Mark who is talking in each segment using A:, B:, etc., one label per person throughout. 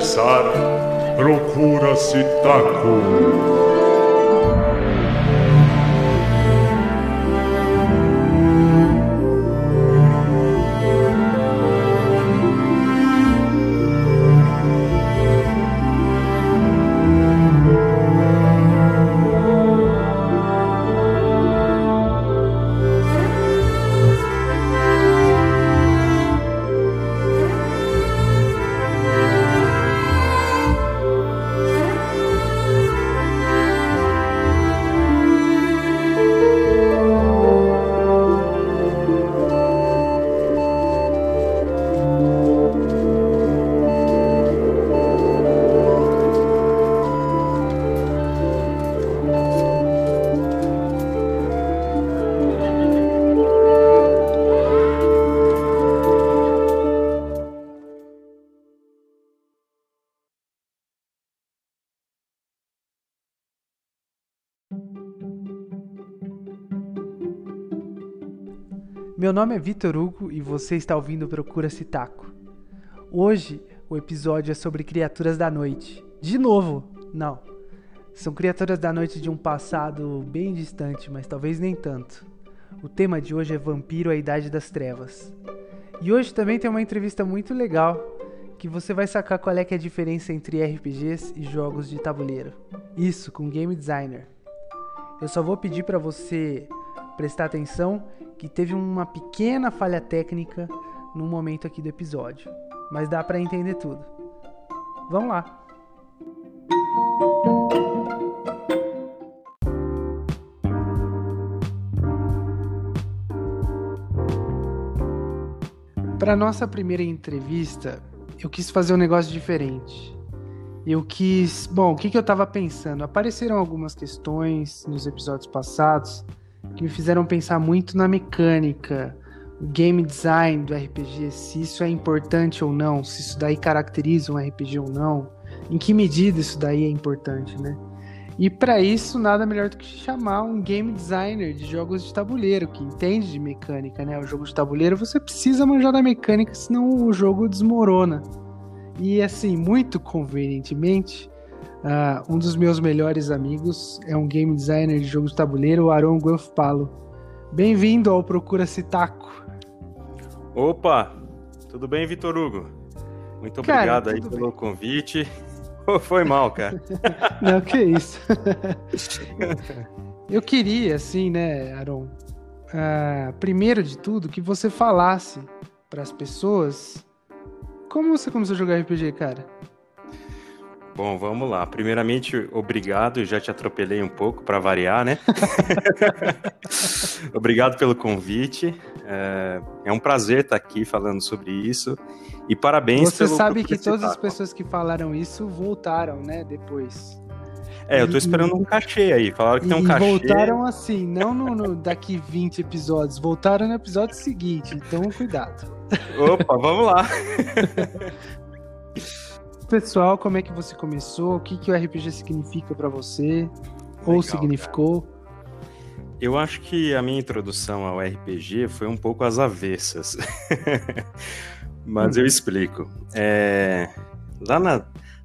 A: começar Procura-se Taco.
B: Nome é Vitor Hugo e você está ouvindo Procura Citaco. Hoje o episódio é sobre criaturas da noite. De novo, não. São criaturas da noite de um passado bem distante, mas talvez nem tanto. O tema de hoje é Vampiro a Idade das Trevas. E hoje também tem uma entrevista muito legal que você vai sacar qual é, é a diferença entre RPGs e jogos de tabuleiro. Isso com game designer. Eu só vou pedir para você prestar atenção que teve uma pequena falha técnica no momento aqui do episódio, mas dá para entender tudo. Vamos lá. Para nossa primeira entrevista, eu quis fazer um negócio diferente. Eu quis. Bom, o que, que eu estava pensando? Apareceram algumas questões nos episódios passados que me fizeram pensar muito na mecânica, o game design do RPG, se isso é importante ou não, se isso daí caracteriza um RPG ou não, em que medida isso daí é importante, né? E para isso, nada melhor do que chamar um game designer de jogos de tabuleiro, que entende de mecânica, né? O jogo de tabuleiro você precisa manjar da mecânica, senão o jogo desmorona. E assim, muito convenientemente, Uh, um dos meus melhores amigos é um game designer de jogos de tabuleiro, o Aron Guelfpalo. Bem-vindo ao Procura Citaco.
C: Opa, tudo bem, Vitor Hugo? Muito cara, obrigado aí pelo bem. convite. Foi mal, cara.
B: Não, que isso. Eu queria, assim, né, Aron, uh, primeiro de tudo, que você falasse para as pessoas como você começou a jogar RPG, cara.
C: Bom, vamos lá. Primeiramente, obrigado. Já te atropelei um pouco para variar, né? obrigado pelo convite. É, é, um prazer estar aqui falando sobre isso. E parabéns
B: Você sabe que todas as pessoas que falaram isso voltaram, né? Depois.
C: É, eu tô esperando um cachê aí. Falaram que tem um cachê.
B: voltaram assim, não no, no, daqui 20 episódios, voltaram no episódio seguinte. Então, cuidado.
C: Opa, vamos lá.
B: pessoal, como é que você começou? O que, que o RPG significa para você? Legal, ou significou? Cara.
C: Eu acho que a minha introdução ao RPG foi um pouco às avessas. Mas eu explico. É... Lá na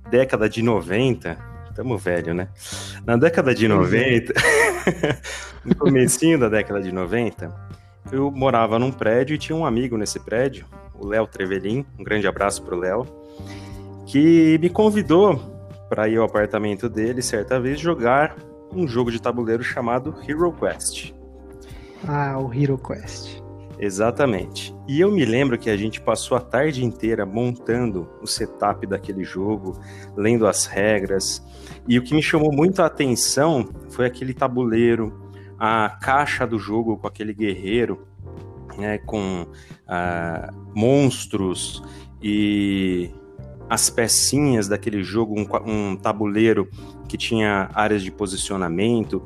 C: década de 90, estamos velho, né? Na década de 90, no comecinho da década de 90, eu morava num prédio e tinha um amigo nesse prédio, o Léo Trevelin. Um grande abraço pro Léo que me convidou para ir ao apartamento dele certa vez jogar um jogo de tabuleiro chamado Hero Quest.
B: Ah, o Hero Quest.
C: Exatamente. E eu me lembro que a gente passou a tarde inteira montando o setup daquele jogo, lendo as regras. E o que me chamou muito a atenção foi aquele tabuleiro, a caixa do jogo com aquele guerreiro, né, com ah, monstros e as pecinhas daquele jogo, um, um tabuleiro que tinha áreas de posicionamento.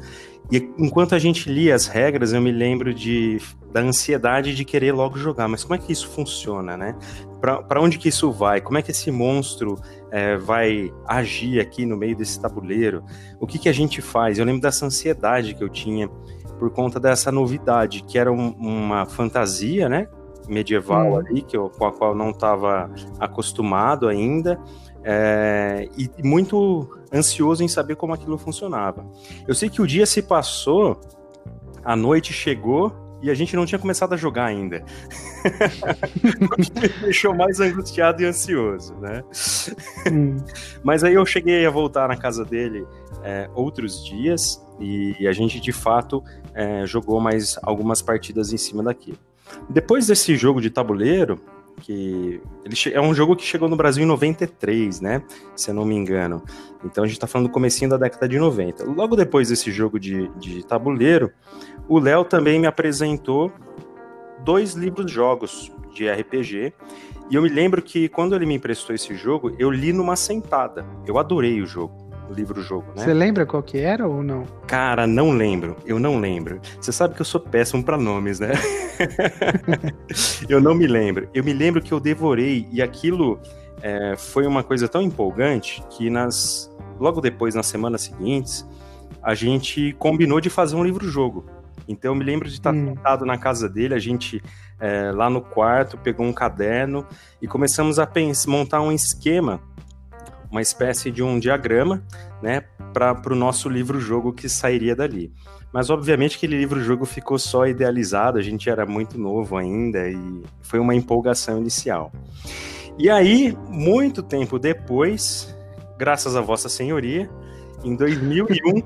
C: E enquanto a gente lia as regras, eu me lembro de, da ansiedade de querer logo jogar. Mas como é que isso funciona, né? Para onde que isso vai? Como é que esse monstro é, vai agir aqui no meio desse tabuleiro? O que, que a gente faz? Eu lembro dessa ansiedade que eu tinha por conta dessa novidade, que era um, uma fantasia, né? Medieval hum. ali, que eu, com a qual não estava acostumado ainda, é, e muito ansioso em saber como aquilo funcionava. Eu sei que o dia se passou, a noite chegou e a gente não tinha começado a jogar ainda. o que me deixou mais angustiado e ansioso, né? Hum. Mas aí eu cheguei a voltar na casa dele é, outros dias e a gente de fato é, jogou mais algumas partidas em cima daquilo. Depois desse jogo de tabuleiro, que ele é um jogo que chegou no Brasil em 93, né? Se eu não me engano. Então a gente está falando do comecinho da década de 90. Logo depois desse jogo de, de tabuleiro, o Léo também me apresentou dois livros jogos de RPG. E eu me lembro que quando ele me emprestou esse jogo, eu li numa sentada. Eu adorei o jogo livro-jogo, né?
B: Você lembra qual que era ou não?
C: Cara, não lembro. Eu não lembro. Você sabe que eu sou péssimo para nomes, né? eu não me lembro. Eu me lembro que eu devorei e aquilo é, foi uma coisa tão empolgante que nas logo depois, nas semanas seguintes, a gente combinou de fazer um livro-jogo. Então eu me lembro de estar hum. sentado na casa dele, a gente é, lá no quarto pegou um caderno e começamos a pensar, montar um esquema uma espécie de um diagrama, né, para o nosso livro-jogo que sairia dali. Mas obviamente aquele livro-jogo ficou só idealizado, a gente era muito novo ainda e foi uma empolgação inicial. E aí, muito tempo depois, graças a Vossa Senhoria, em 2001,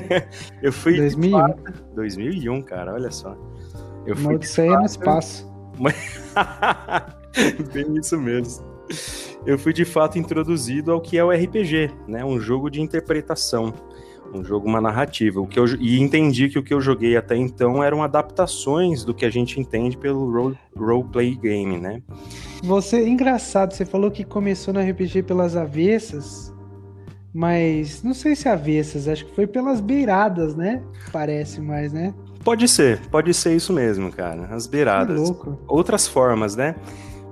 C: eu fui.
B: 2001.
C: Fato, 2001, cara, olha só.
B: Eu fui. Odisseia no espaço.
C: Bem isso mesmo eu fui de fato introduzido ao que é o RPG, né? Um jogo de interpretação, um jogo, uma narrativa. O que eu, e entendi que o que eu joguei até então eram adaptações do que a gente entende pelo role, role game, né?
B: Você, engraçado, você falou que começou no RPG pelas avessas, mas não sei se avessas, acho que foi pelas beiradas, né? Parece mais, né?
C: Pode ser, pode ser isso mesmo, cara. As beiradas. Que
B: louco.
C: Outras formas, né?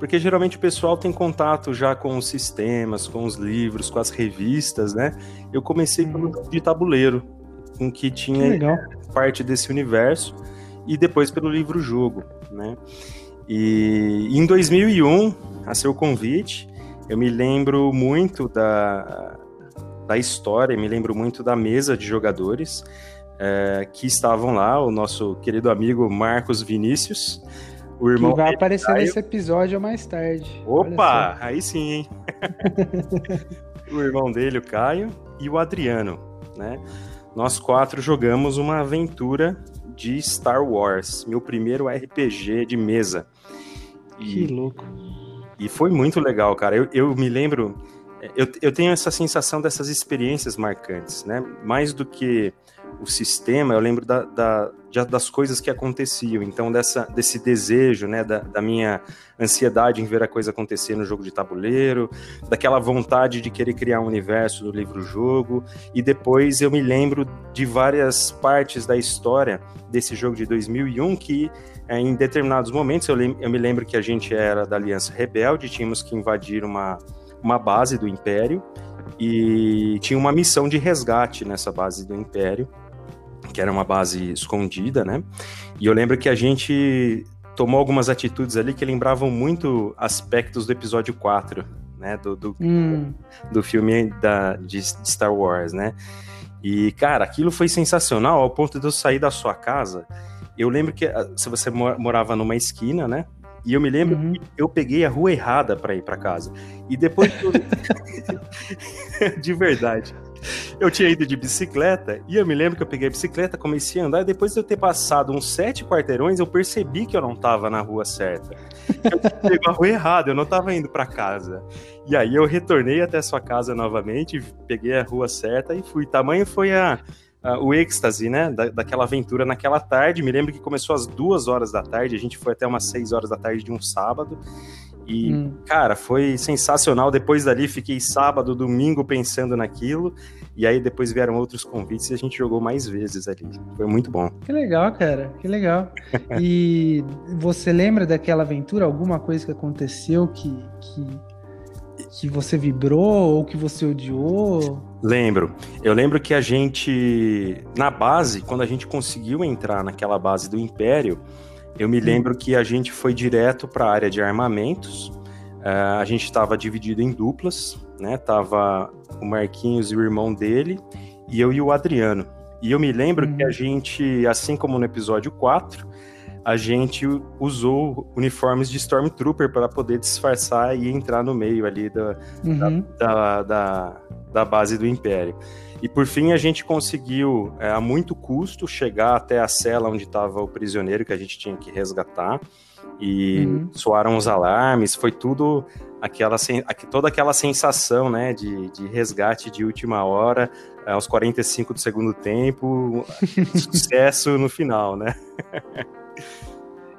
C: Porque geralmente o pessoal tem contato já com os sistemas, com os livros, com as revistas, né? Eu comecei uhum. pelo de tabuleiro, com que tinha que parte desse universo, e depois pelo livro-jogo, né? E em 2001, a seu convite, eu me lembro muito da, da história, me lembro muito da mesa de jogadores é, que estavam lá, o nosso querido amigo Marcos Vinícius,
B: o irmão que vai aparecer Caio... nesse episódio mais tarde.
C: Opa, aí sim, hein? o irmão dele, o Caio, e o Adriano, né? Nós quatro jogamos uma aventura de Star Wars, meu primeiro RPG de mesa.
B: E, que louco.
C: E foi muito legal, cara. Eu, eu me lembro, eu, eu tenho essa sensação dessas experiências marcantes, né? Mais do que o sistema, eu lembro da, da, das coisas que aconteciam, então dessa, desse desejo, né, da, da, minha ansiedade em ver a coisa acontecer no jogo de tabuleiro, daquela vontade de querer criar um universo do livro-jogo, e depois eu me lembro de várias partes da história desse jogo de 2001 que é, em determinados momentos, eu, eu me lembro que a gente era da Aliança Rebelde, tínhamos que invadir uma, uma base do Império, e tinha uma missão de resgate nessa base do Império, que era uma base escondida, né? E eu lembro que a gente tomou algumas atitudes ali que lembravam muito aspectos do episódio 4, né? Do, do, hum. do filme da, de Star Wars, né? E, cara, aquilo foi sensacional ao ponto de eu sair da sua casa. Eu lembro que ah, se você morava numa esquina, né? E eu me lembro uhum. que eu peguei a rua errada para ir para casa. E depois. de verdade. Eu tinha ido de bicicleta e eu me lembro que eu peguei a bicicleta, comecei a andar. E depois de eu ter passado uns sete quarteirões, eu percebi que eu não estava na rua certa. Eu peguei a rua errada, eu não estava indo para casa. E aí eu retornei até sua casa novamente, peguei a rua certa e fui. Tamanho foi a, a o êxtase, né, da, daquela aventura naquela tarde. Me lembro que começou às duas horas da tarde, a gente foi até umas seis horas da tarde de um sábado. E, hum. cara, foi sensacional. Depois dali, fiquei sábado, domingo pensando naquilo. E aí depois vieram outros convites e a gente jogou mais vezes ali. Foi muito bom.
B: Que legal, cara. Que legal. e você lembra daquela aventura? Alguma coisa que aconteceu que, que, que você vibrou ou que você odiou?
C: Lembro. Eu lembro que a gente, na base, quando a gente conseguiu entrar naquela base do Império, eu me lembro que a gente foi direto para a área de armamentos. Uh, a gente estava dividido em duplas, né? Tava o Marquinhos e o irmão dele, e eu e o Adriano. E eu me lembro uhum. que a uhum. gente, assim como no episódio 4, a gente usou uniformes de Stormtrooper para poder disfarçar e entrar no meio ali da, uhum. da, da, da, da base do Império. E por fim a gente conseguiu, é, a muito custo, chegar até a cela onde estava o prisioneiro que a gente tinha que resgatar. E uhum. soaram os alarmes, foi tudo aquela toda aquela sensação né, de, de resgate de última hora, aos 45 do segundo tempo, sucesso no final, né?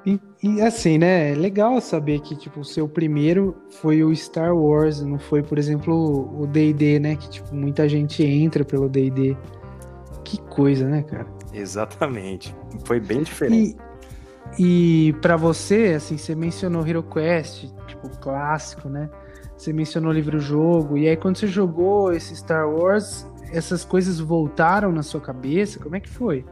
B: E, e, assim, né? É legal saber que, tipo, o seu primeiro foi o Star Wars, não foi, por exemplo, o DD, né? Que, tipo, muita gente entra pelo DD. Que coisa, né, cara?
C: Exatamente. Foi bem diferente.
B: E, e para você, assim, você mencionou Hero Quest, tipo, clássico, né? Você mencionou livro-jogo, e aí quando você jogou esse Star Wars, essas coisas voltaram na sua cabeça? Como é que foi?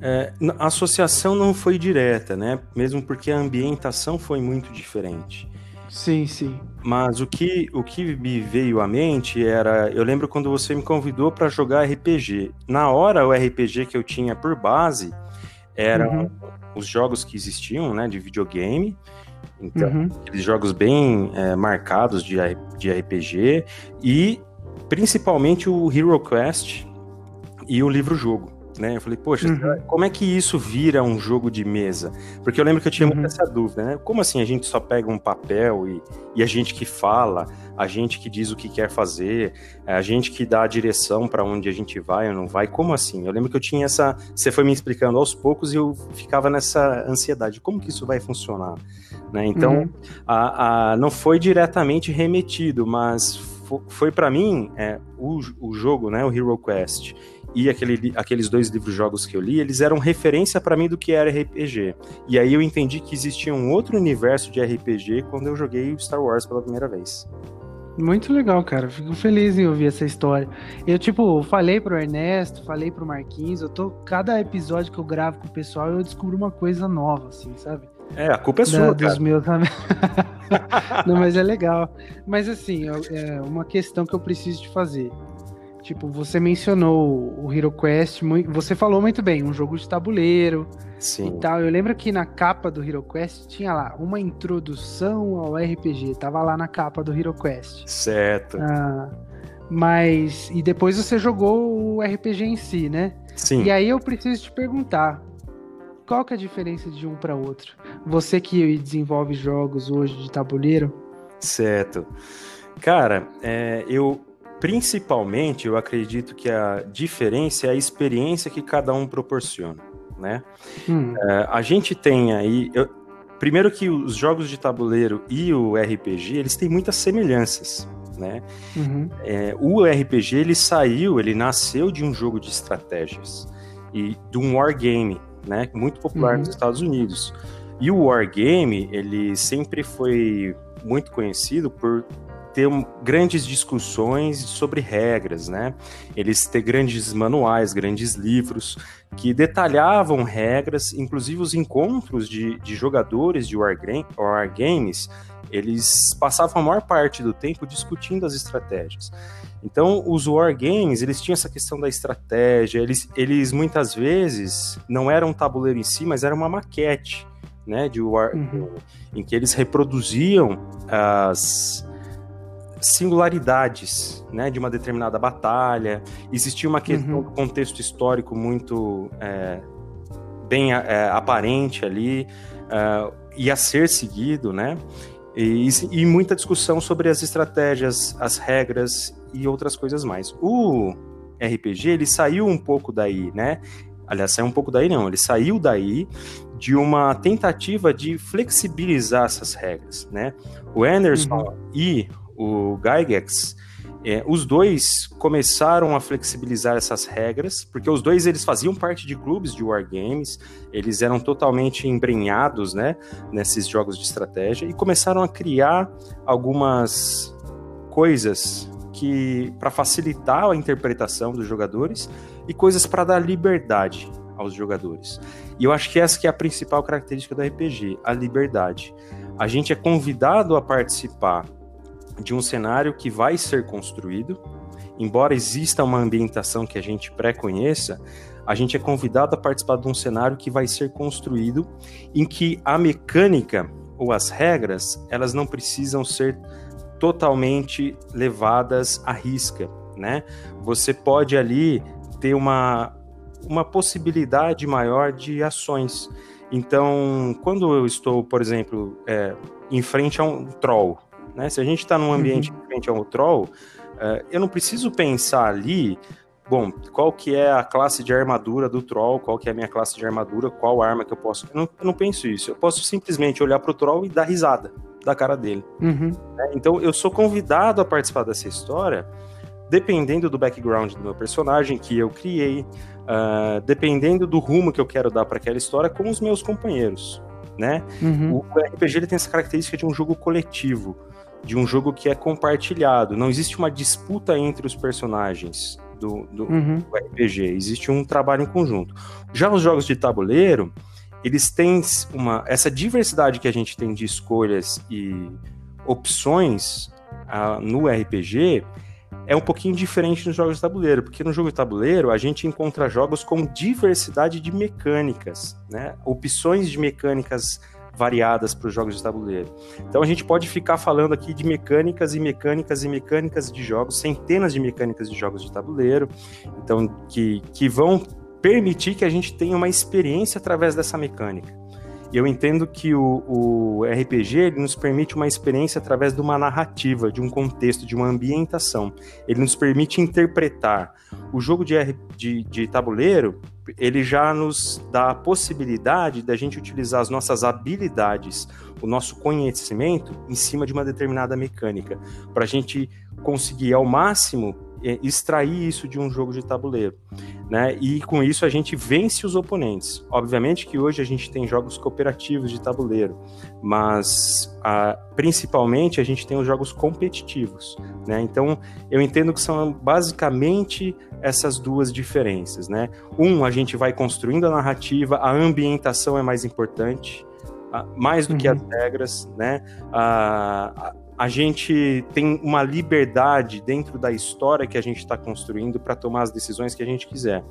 C: É, a associação não foi direta, né? Mesmo porque a ambientação foi muito diferente.
B: Sim, sim.
C: Mas o que, o que me veio à mente era. Eu lembro quando você me convidou para jogar RPG. Na hora, o RPG que eu tinha por base eram uhum. os jogos que existiam, né? De videogame. Então, uhum. aqueles jogos bem é, marcados de, de RPG. E principalmente o Hero Quest e o livro-jogo né? Eu falei, poxa, uhum. como é que isso vira um jogo de mesa? Porque eu lembro que eu tinha uhum. essa dúvida, né? Como assim a gente só pega um papel e, e a gente que fala, a gente que diz o que quer fazer, é a gente que dá a direção para onde a gente vai ou não vai? Como assim? Eu lembro que eu tinha essa. Você foi me explicando aos poucos e eu ficava nessa ansiedade: como que isso vai funcionar? Né? Então, uhum. a, a, não foi diretamente remetido, mas foi para mim é, o, o jogo, né, o Hero Quest e aquele, aqueles dois livros-jogos que eu li, eles eram referência para mim do que era RPG. E aí eu entendi que existia um outro universo de RPG quando eu joguei Star Wars pela primeira vez.
B: Muito legal, cara. Fico feliz em ouvir essa história. Eu, tipo, falei pro Ernesto, falei pro Marquinhos, eu tô. Cada episódio que eu gravo com o pessoal, eu descubro uma coisa nova, assim, sabe?
C: É, a culpa é sua,
B: da, Dos meus... Não, mas é legal. Mas assim, é uma questão que eu preciso te fazer. Tipo, você mencionou o Hero Quest, você falou muito bem, um jogo de tabuleiro
C: Sim.
B: e tal. Eu lembro que na capa do Hero Quest tinha lá uma introdução ao RPG, tava lá na capa do Hero Quest.
C: Certo.
B: Ah, mas e depois você jogou o RPG em si, né?
C: Sim.
B: E aí eu preciso te perguntar, qual que é a diferença de um para outro? Você que desenvolve jogos hoje de tabuleiro?
C: Certo. Cara, é, eu Principalmente, eu acredito que a diferença é a experiência que cada um proporciona, né? Hum. É, a gente tem aí... Eu, primeiro que os jogos de tabuleiro e o RPG, eles têm muitas semelhanças, né? Uhum. É, o RPG, ele saiu, ele nasceu de um jogo de estratégias e de um wargame, né? Muito popular uhum. nos Estados Unidos. E o wargame, ele sempre foi muito conhecido por ter um, grandes discussões sobre regras, né? Eles ter grandes manuais, grandes livros que detalhavam regras, inclusive os encontros de, de jogadores de wargames, eles passavam a maior parte do tempo discutindo as estratégias. Então, os wargames, eles tinham essa questão da estratégia, eles, eles muitas vezes não eram um tabuleiro em si, mas era uma maquete, né, de war, uhum. em que eles reproduziam as, singularidades né, de uma determinada batalha. Existia uma questão uhum. do contexto histórico muito é, bem é, aparente ali, uh, e a ser seguido, né? E, e, muita discussão sobre as estratégias, as regras e outras coisas mais. O RPG, ele saiu um pouco daí, né? Aliás, saiu um pouco daí não, ele saiu daí de uma tentativa de flexibilizar essas regras, né? O Anderson uhum. e o Gygax, é, os dois começaram a flexibilizar essas regras, porque os dois eles faziam parte de clubes de wargames, eles eram totalmente embrenhados né, nesses jogos de estratégia e começaram a criar algumas coisas que para facilitar a interpretação dos jogadores e coisas para dar liberdade aos jogadores. E eu acho que essa que é a principal característica do RPG, a liberdade. A gente é convidado a participar de um cenário que vai ser construído, embora exista uma ambientação que a gente pré-conheça, a gente é convidado a participar de um cenário que vai ser construído em que a mecânica ou as regras, elas não precisam ser totalmente levadas à risca, né? Você pode ali ter uma, uma possibilidade maior de ações. Então, quando eu estou, por exemplo, é, em frente a um troll, né? Se a gente está num ambiente uhum. a um troll, é, eu não preciso pensar ali, bom, qual que é a classe de armadura do troll, qual que é a minha classe de armadura, qual arma que eu posso. Eu não, eu não penso isso. Eu posso simplesmente olhar para o troll e dar risada da cara dele.
B: Uhum.
C: Né? Então, eu sou convidado a participar dessa história dependendo do background do meu personagem que eu criei, uh, dependendo do rumo que eu quero dar para aquela história com os meus companheiros, né? Uhum. O RPG ele tem essa característica de um jogo coletivo, de um jogo que é compartilhado. Não existe uma disputa entre os personagens do, do, uhum. do RPG, existe um trabalho em conjunto. Já os jogos de tabuleiro, eles têm uma essa diversidade que a gente tem de escolhas e opções uh, no RPG é um pouquinho diferente nos jogos de tabuleiro, porque no jogo de tabuleiro a gente encontra jogos com diversidade de mecânicas, né? Opções de mecânicas variadas para os jogos de tabuleiro. Então a gente pode ficar falando aqui de mecânicas e mecânicas e mecânicas de jogos, centenas de mecânicas de jogos de tabuleiro, então que, que vão permitir que a gente tenha uma experiência através dessa mecânica. E eu entendo que o, o RPG ele nos permite uma experiência através de uma narrativa, de um contexto, de uma ambientação. Ele nos permite interpretar. O jogo de, de, de tabuleiro, ele já nos dá a possibilidade da gente utilizar as nossas habilidades, o nosso conhecimento em cima de uma determinada mecânica, para a gente conseguir ao máximo extrair isso de um jogo de tabuleiro, né? E com isso a gente vence os oponentes. Obviamente que hoje a gente tem jogos cooperativos de tabuleiro, mas a, principalmente a gente tem os jogos competitivos, né? Então eu entendo que são basicamente essas duas diferenças, né? Um, a gente vai construindo a narrativa, a ambientação é mais importante, mais do uhum. que as regras, né? A, a gente tem uma liberdade dentro da história que a gente está construindo para tomar as decisões que a gente quiser.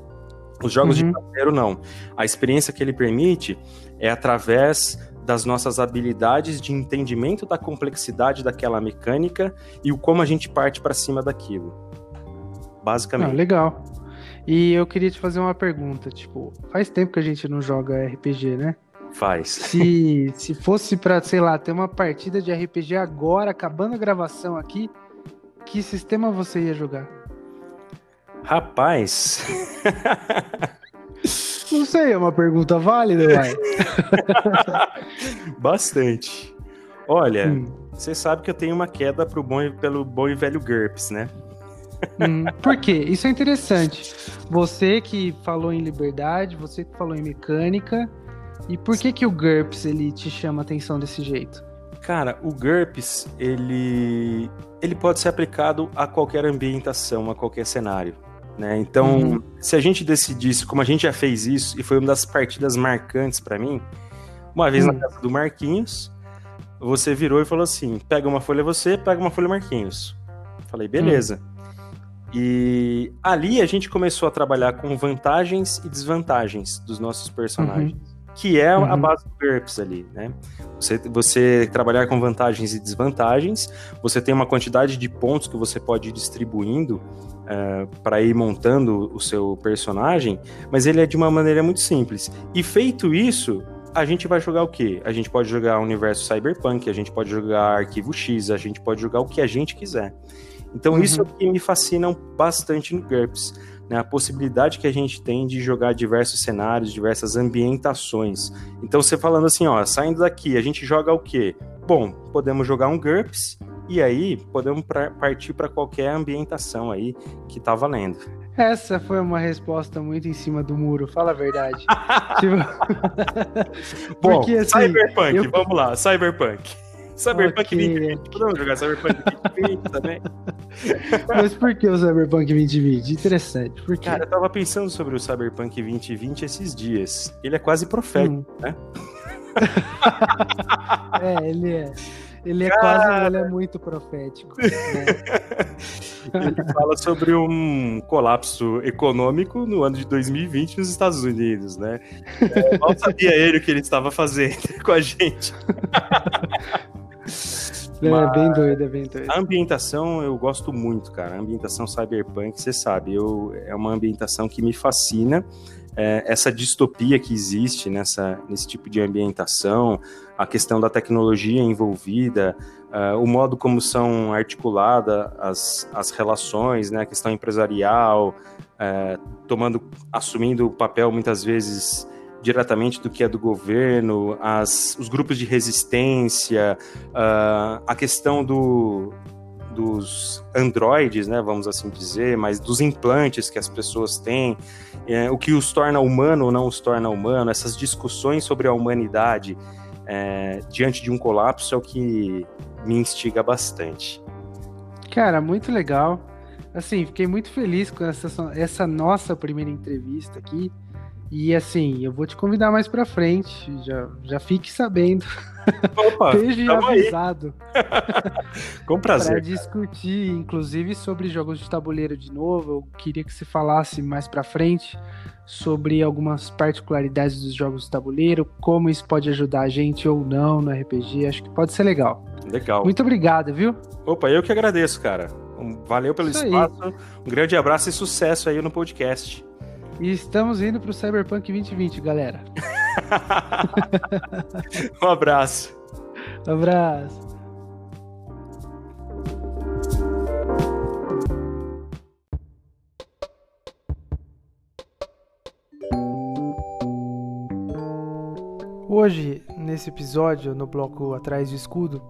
C: Os jogos uhum. de tabuleiro não. A experiência que ele permite é através das nossas habilidades de entendimento da complexidade daquela mecânica e o como a gente parte para cima daquilo. Basicamente. Ah,
B: legal. E eu queria te fazer uma pergunta, tipo, faz tempo que a gente não joga RPG, né?
C: Faz.
B: Se, se fosse pra, sei lá, ter uma partida de RPG agora, acabando a gravação aqui, que sistema você ia jogar?
C: Rapaz.
B: Não sei, é uma pergunta válida, vai.
C: Bastante. Olha, hum. você sabe que eu tenho uma queda pro bom, pelo bom e velho GURPS, né?
B: Hum, por quê? Isso é interessante. Você que falou em liberdade, você que falou em mecânica, e por que que o GURPS ele te chama atenção desse jeito?
C: Cara, o GURPS ele ele pode ser aplicado a qualquer ambientação, a qualquer cenário. Né? Então, uhum. se a gente decidisse, como a gente já fez isso, e foi uma das partidas marcantes para mim, uma vez uhum. na casa do Marquinhos, você virou e falou assim: pega uma folha você, pega uma folha Marquinhos. Falei, beleza. Uhum. E ali a gente começou a trabalhar com vantagens e desvantagens dos nossos personagens. Que é uhum. a base do GURPS ali, né? Você, você trabalhar com vantagens e desvantagens, você tem uma quantidade de pontos que você pode ir distribuindo uh, é, para ir montando o seu personagem, mas ele é de uma maneira muito simples. E feito isso, a gente vai jogar o quê? A gente pode jogar o universo cyberpunk, a gente pode jogar arquivo X, a gente pode jogar o que a gente quiser. Então uhum. isso é o que me fascina bastante no GURPS né, a possibilidade que a gente tem de jogar diversos cenários, diversas ambientações. Então, você falando assim, ó, saindo daqui, a gente joga o quê? Bom, podemos jogar um GURPS e aí podemos pra, partir para qualquer ambientação aí que tá valendo.
B: Essa foi uma resposta muito em cima do muro, fala a verdade. tipo...
C: Bom, Porque, assim, Cyberpunk, eu... vamos lá, Cyberpunk. Cyberpunk okay. 2020, podemos jogar Cyberpunk 2020 também?
B: Mas por que o Cyberpunk 2020? Interessante. Por quê?
C: Cara, eu tava pensando sobre o Cyberpunk 2020 esses dias. Ele é quase profético, hum. né?
B: é, ele é. Ele é Cara... quase, ele é muito profético. Né?
C: ele fala sobre um colapso econômico no ano de 2020 nos Estados Unidos, né? É, mal sabia ele o que ele estava fazendo com a gente.
B: É, bem doido, é bem doido.
C: A ambientação eu gosto muito, cara. A ambientação cyberpunk, você sabe, eu, é uma ambientação que me fascina. É, essa distopia que existe nessa, nesse tipo de ambientação, a questão da tecnologia envolvida, uh, o modo como são articuladas as, as relações, né, a questão empresarial, uh, tomando, assumindo o papel muitas vezes diretamente do que é do governo, as, os grupos de resistência, uh, a questão do, dos androides, né, vamos assim dizer, mas dos implantes que as pessoas têm, é, o que os torna humano ou não os torna humano, essas discussões sobre a humanidade é, diante de um colapso é o que me instiga bastante.
B: Cara, muito legal. Assim, fiquei muito feliz com essa, essa nossa primeira entrevista aqui. E assim, eu vou te convidar mais pra frente, já, já fique sabendo. Opa, Esteja avisado.
C: Com prazer.
B: Pra discutir, inclusive, sobre jogos de tabuleiro de novo. Eu queria que você falasse mais pra frente sobre algumas particularidades dos jogos de tabuleiro, como isso pode ajudar a gente ou não no RPG. Acho que pode ser legal.
C: Legal.
B: Muito obrigado, viu?
C: Opa, eu que agradeço, cara. Valeu pelo isso espaço. Aí. Um grande abraço e sucesso aí no podcast.
B: E estamos indo para o Cyberpunk 2020, galera.
C: um abraço.
B: Um abraço. Hoje, nesse episódio, no bloco Atrás do Escudo,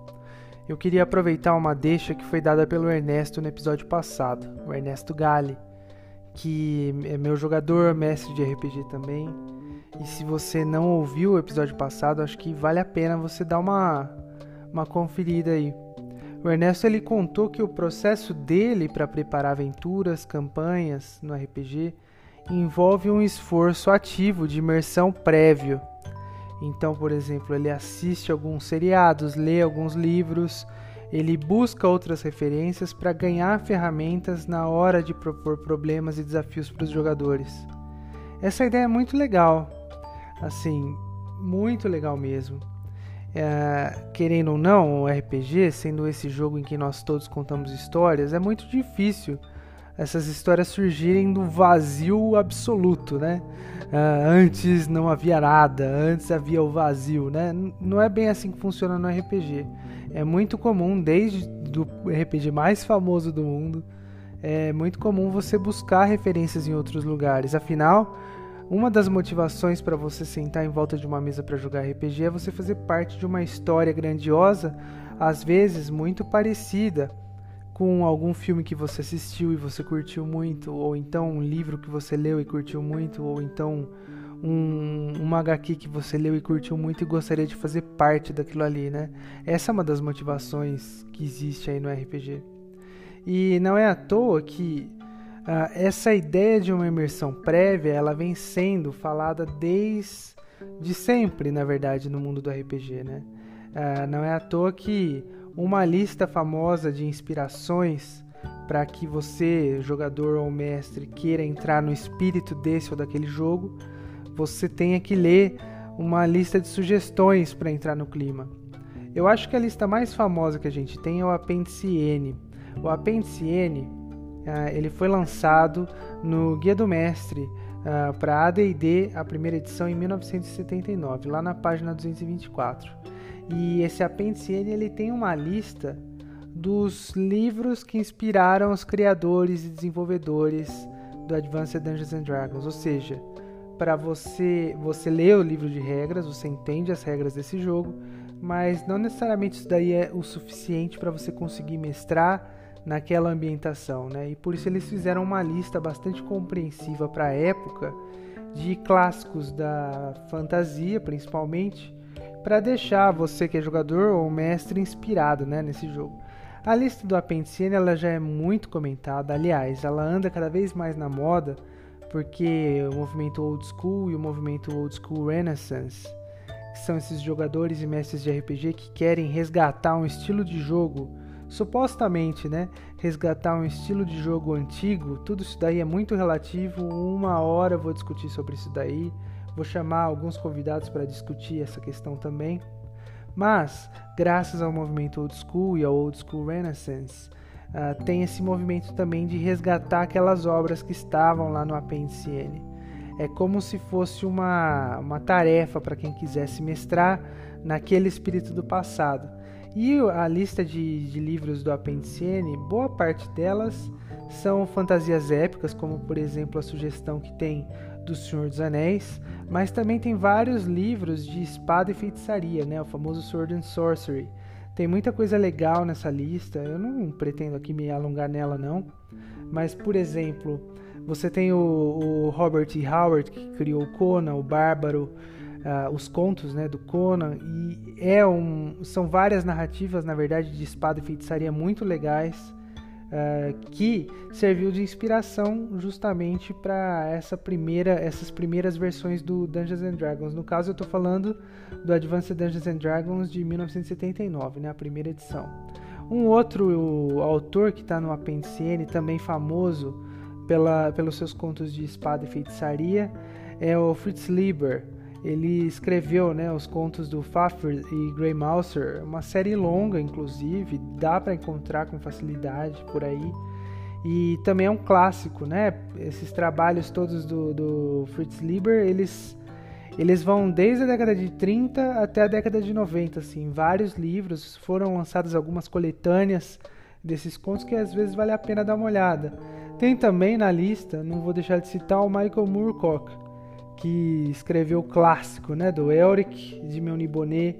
B: eu queria aproveitar uma deixa que foi dada pelo Ernesto no episódio passado, o Ernesto Gale que é meu jogador, mestre de RPG também. E se você não ouviu o episódio passado, acho que vale a pena você dar uma, uma conferida aí. O Ernesto ele contou que o processo dele para preparar aventuras, campanhas no RPG envolve um esforço ativo de imersão prévio. Então, por exemplo, ele assiste alguns seriados, lê alguns livros, ele busca outras referências para ganhar ferramentas na hora de propor problemas e desafios para os jogadores. Essa ideia é muito legal, assim, muito legal mesmo. É, querendo ou não, o RPG, sendo esse jogo em que nós todos contamos histórias, é muito difícil essas histórias surgirem do vazio absoluto, né? Uh, antes não havia nada, antes havia o vazio, né? Não é bem assim que funciona no RPG. É muito comum, desde do RPG mais famoso do mundo, é muito comum você buscar referências em outros lugares. Afinal, uma das motivações para você sentar em volta de uma mesa para jogar RPG é você fazer parte de uma história grandiosa, às vezes muito parecida com algum filme que você assistiu e você curtiu muito, ou então um livro que você leu e curtiu muito, ou então um, uma HQ que você leu e curtiu muito e gostaria de fazer parte daquilo ali, né? Essa é uma das motivações que existe aí no RPG. E não é à toa que uh, essa ideia de uma imersão prévia, ela vem sendo falada desde sempre, na verdade, no mundo do RPG, né? Uh, não é à toa que uma lista famosa de inspirações para que você, jogador ou mestre, queira entrar no espírito desse ou daquele jogo, você tenha que ler uma lista de sugestões para entrar no clima. Eu acho que a lista mais famosa que a gente tem é o Apêndice N. O Apêndice N uh, ele foi lançado no Guia do Mestre uh, para AD&D, a primeira edição em 1979, lá na página 224. E esse apêndice N ele tem uma lista dos livros que inspiraram os criadores e desenvolvedores do Advanced Dungeons and Dragons, ou seja, para você você lê o livro de regras, você entende as regras desse jogo, mas não necessariamente isso daí é o suficiente para você conseguir mestrar naquela ambientação, né? E por isso eles fizeram uma lista bastante compreensiva para a época de clássicos da fantasia, principalmente, para deixar você que é jogador ou mestre inspirado né, nesse jogo. A lista do apêndice N ela já é muito comentada, aliás, ela anda cada vez mais na moda porque o movimento old school e o movimento old school renaissance são esses jogadores e mestres de RPG que querem resgatar um estilo de jogo, supostamente, né? Resgatar um estilo de jogo antigo. Tudo isso daí é muito relativo. Uma hora eu vou discutir sobre isso daí. Vou chamar alguns convidados para discutir essa questão também. Mas, graças ao movimento old school e ao old school renaissance, uh, tem esse movimento também de resgatar aquelas obras que estavam lá no apêndice N. É como se fosse uma, uma tarefa para quem quisesse mestrar naquele espírito do passado. E a lista de, de livros do apêndice N, boa parte delas são fantasias épicas, como por exemplo a sugestão que tem do Senhor dos Anéis, mas também tem vários livros de espada e feitiçaria, né? o famoso Sword and Sorcery. Tem muita coisa legal nessa lista, eu não pretendo aqui me alongar nela não, mas por exemplo, você tem o, o Robert E. Howard que criou o Conan, o Bárbaro, uh, os contos né, do Conan, e é um, são várias narrativas, na verdade, de espada e feitiçaria muito legais. Uh, que serviu de inspiração justamente para essa primeira, essas primeiras versões do Dungeons and Dragons. No caso, eu estou falando do Advanced Dungeons and Dragons de 1979, né, a primeira edição. Um outro autor que está no apêndice N, também famoso pela, pelos seus contos de espada e feitiçaria, é o Fritz Lieber. Ele escreveu né, os contos do Fafnir e Grey Mouser, uma série longa, inclusive, dá para encontrar com facilidade por aí. E também é um clássico, né? Esses trabalhos todos do, do Fritz Lieber, eles, eles vão desde a década de 30 até a década de 90, assim, vários livros, foram lançadas algumas coletâneas desses contos que às vezes vale a pena dar uma olhada. Tem também na lista, não vou deixar de citar o Michael Moorcock, que escreveu o clássico né, do Elric de Meunibonet,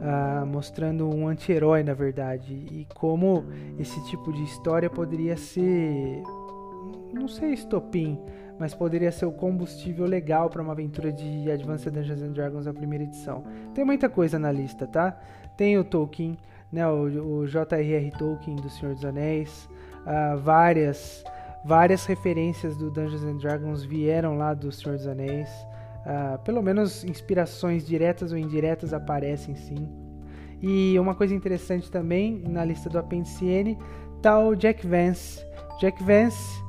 B: uh, mostrando um anti-herói, na verdade, e como esse tipo de história poderia ser, não sei estopim, mas poderia ser o combustível legal para uma aventura de Advanced Dungeons and Dragons na primeira edição. Tem muita coisa na lista, tá? Tem o Tolkien, né, o, o J.R.R. Tolkien do Senhor dos Anéis, uh, várias Várias referências do Dungeons and Dragons vieram lá do Senhor dos Anéis. Uh, pelo menos inspirações diretas ou indiretas aparecem sim. E uma coisa interessante também na lista do apêndice N tá o Jack Vance. Jack Vance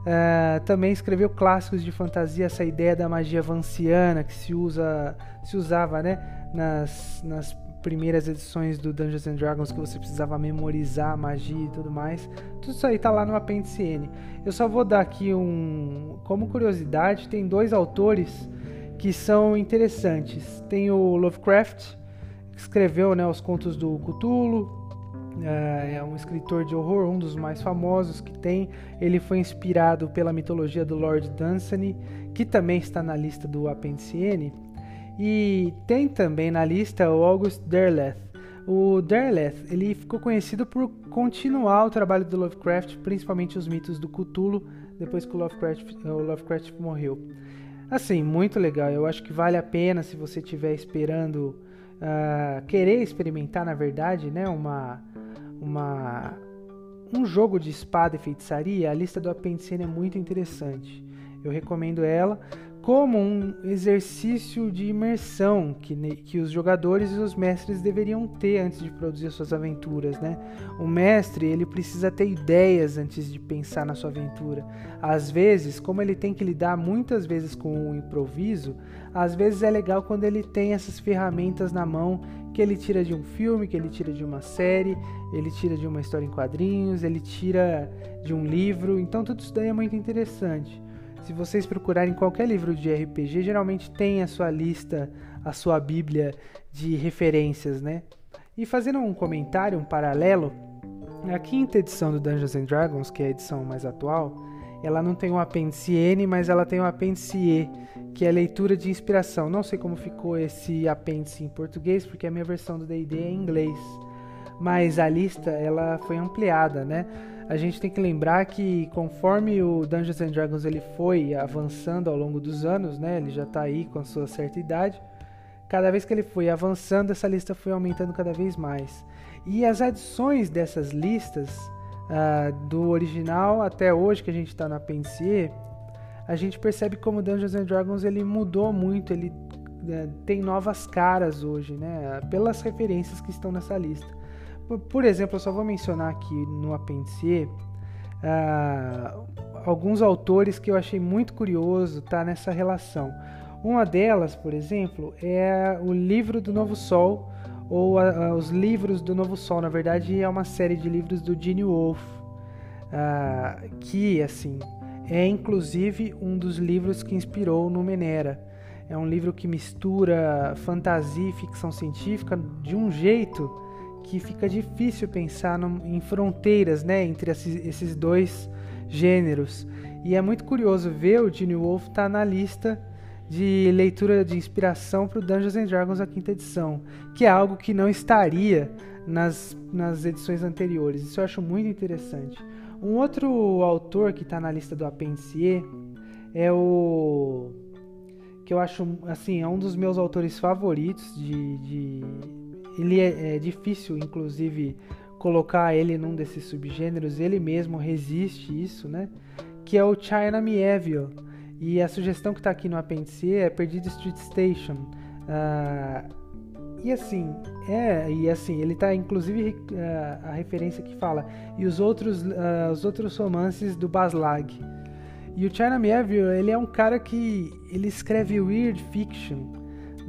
B: uh, também escreveu clássicos de fantasia, essa ideia da magia vanciana que se usa, se usava, né, nas, nas primeiras edições do Dungeons and Dragons que você precisava memorizar magia e tudo mais. Tudo isso aí tá lá no apêndice N. Eu só vou dar aqui um, como curiosidade, tem dois autores que são interessantes. Tem o Lovecraft, que escreveu, né, os contos do Cthulhu. É, é um escritor de horror, um dos mais famosos que tem. Ele foi inspirado pela mitologia do Lord Dunsany, que também está na lista do apêndice N. E tem também na lista o August Derleth. O Derleth ele ficou conhecido por continuar o trabalho do Lovecraft, principalmente os mitos do Cthulhu, depois que o Lovecraft, o Lovecraft morreu. Assim, muito legal. Eu acho que vale a pena se você estiver esperando uh, querer experimentar, na verdade, né, uma, uma um jogo de espada e feitiçaria. A lista do Apendicene é muito interessante. Eu recomendo ela como um exercício de imersão que, que os jogadores e os mestres deveriam ter antes de produzir suas aventuras, né? O mestre ele precisa ter ideias antes de pensar na sua aventura. Às vezes, como ele tem que lidar muitas vezes com o improviso, às vezes é legal quando ele tem essas ferramentas na mão que ele tira de um filme, que ele tira de uma série, ele tira de uma história em quadrinhos, ele tira de um livro. Então tudo isso daí é muito interessante. Se vocês procurarem qualquer livro de RPG, geralmente tem a sua lista, a sua bíblia de referências, né? E fazendo um comentário, um paralelo, a quinta edição do Dungeons and Dragons, que é a edição mais atual, ela não tem um apêndice N, mas ela tem um apêndice E, que é leitura de inspiração. Não sei como ficou esse apêndice em português, porque a minha versão do D&D é em inglês. Mas a lista ela foi ampliada, né? A gente tem que lembrar que conforme o Dungeons and Dragons ele foi avançando ao longo dos anos, né, ele já está aí com a sua certa idade, cada vez que ele foi avançando, essa lista foi aumentando cada vez mais. E as adições dessas listas, uh, do original até hoje que a gente está no apêndice, a gente percebe como Dungeons and Dragons ele mudou muito, ele uh, tem novas caras hoje, né? Pelas referências que estão nessa lista. Por, exemplo, eu só vou mencionar aqui no apêndice uh, alguns autores que eu achei muito curioso tá nessa relação. Uma delas, por exemplo, é o livro do Novo Sol, ou a, a, os livros do Novo Sol. Na verdade, é uma série de livros do Gene Wolfe, uh, que, assim, é inclusive um dos livros que inspirou no Menera. É um livro que mistura fantasia e ficção científica de um jeito que fica difícil pensar no, em fronteiras né, entre esses, esses, dois gêneros. E é muito curioso ver o Gene Wolfe estar tá na lista de leitura de inspiração para o Dungeons and Dragons a quinta edição, que é algo que não estaria nas, nas edições anteriores. Isso eu acho muito interessante. Um outro autor que está na lista do apêndice é o que eu acho assim é um dos meus autores favoritos de, de... ele é, é, difícil inclusive colocar ele num desses subgêneros ele mesmo resiste isso né que é o China Mieville e a sugestão que está aqui no apêndice é Perdido Street Station. Uh, e assim, é, e assim, ele está inclusive uh, a referência que fala e os outros, uh, os outros romances do Baslag. E o China Mieville, ele é um cara que ele escreve weird fiction,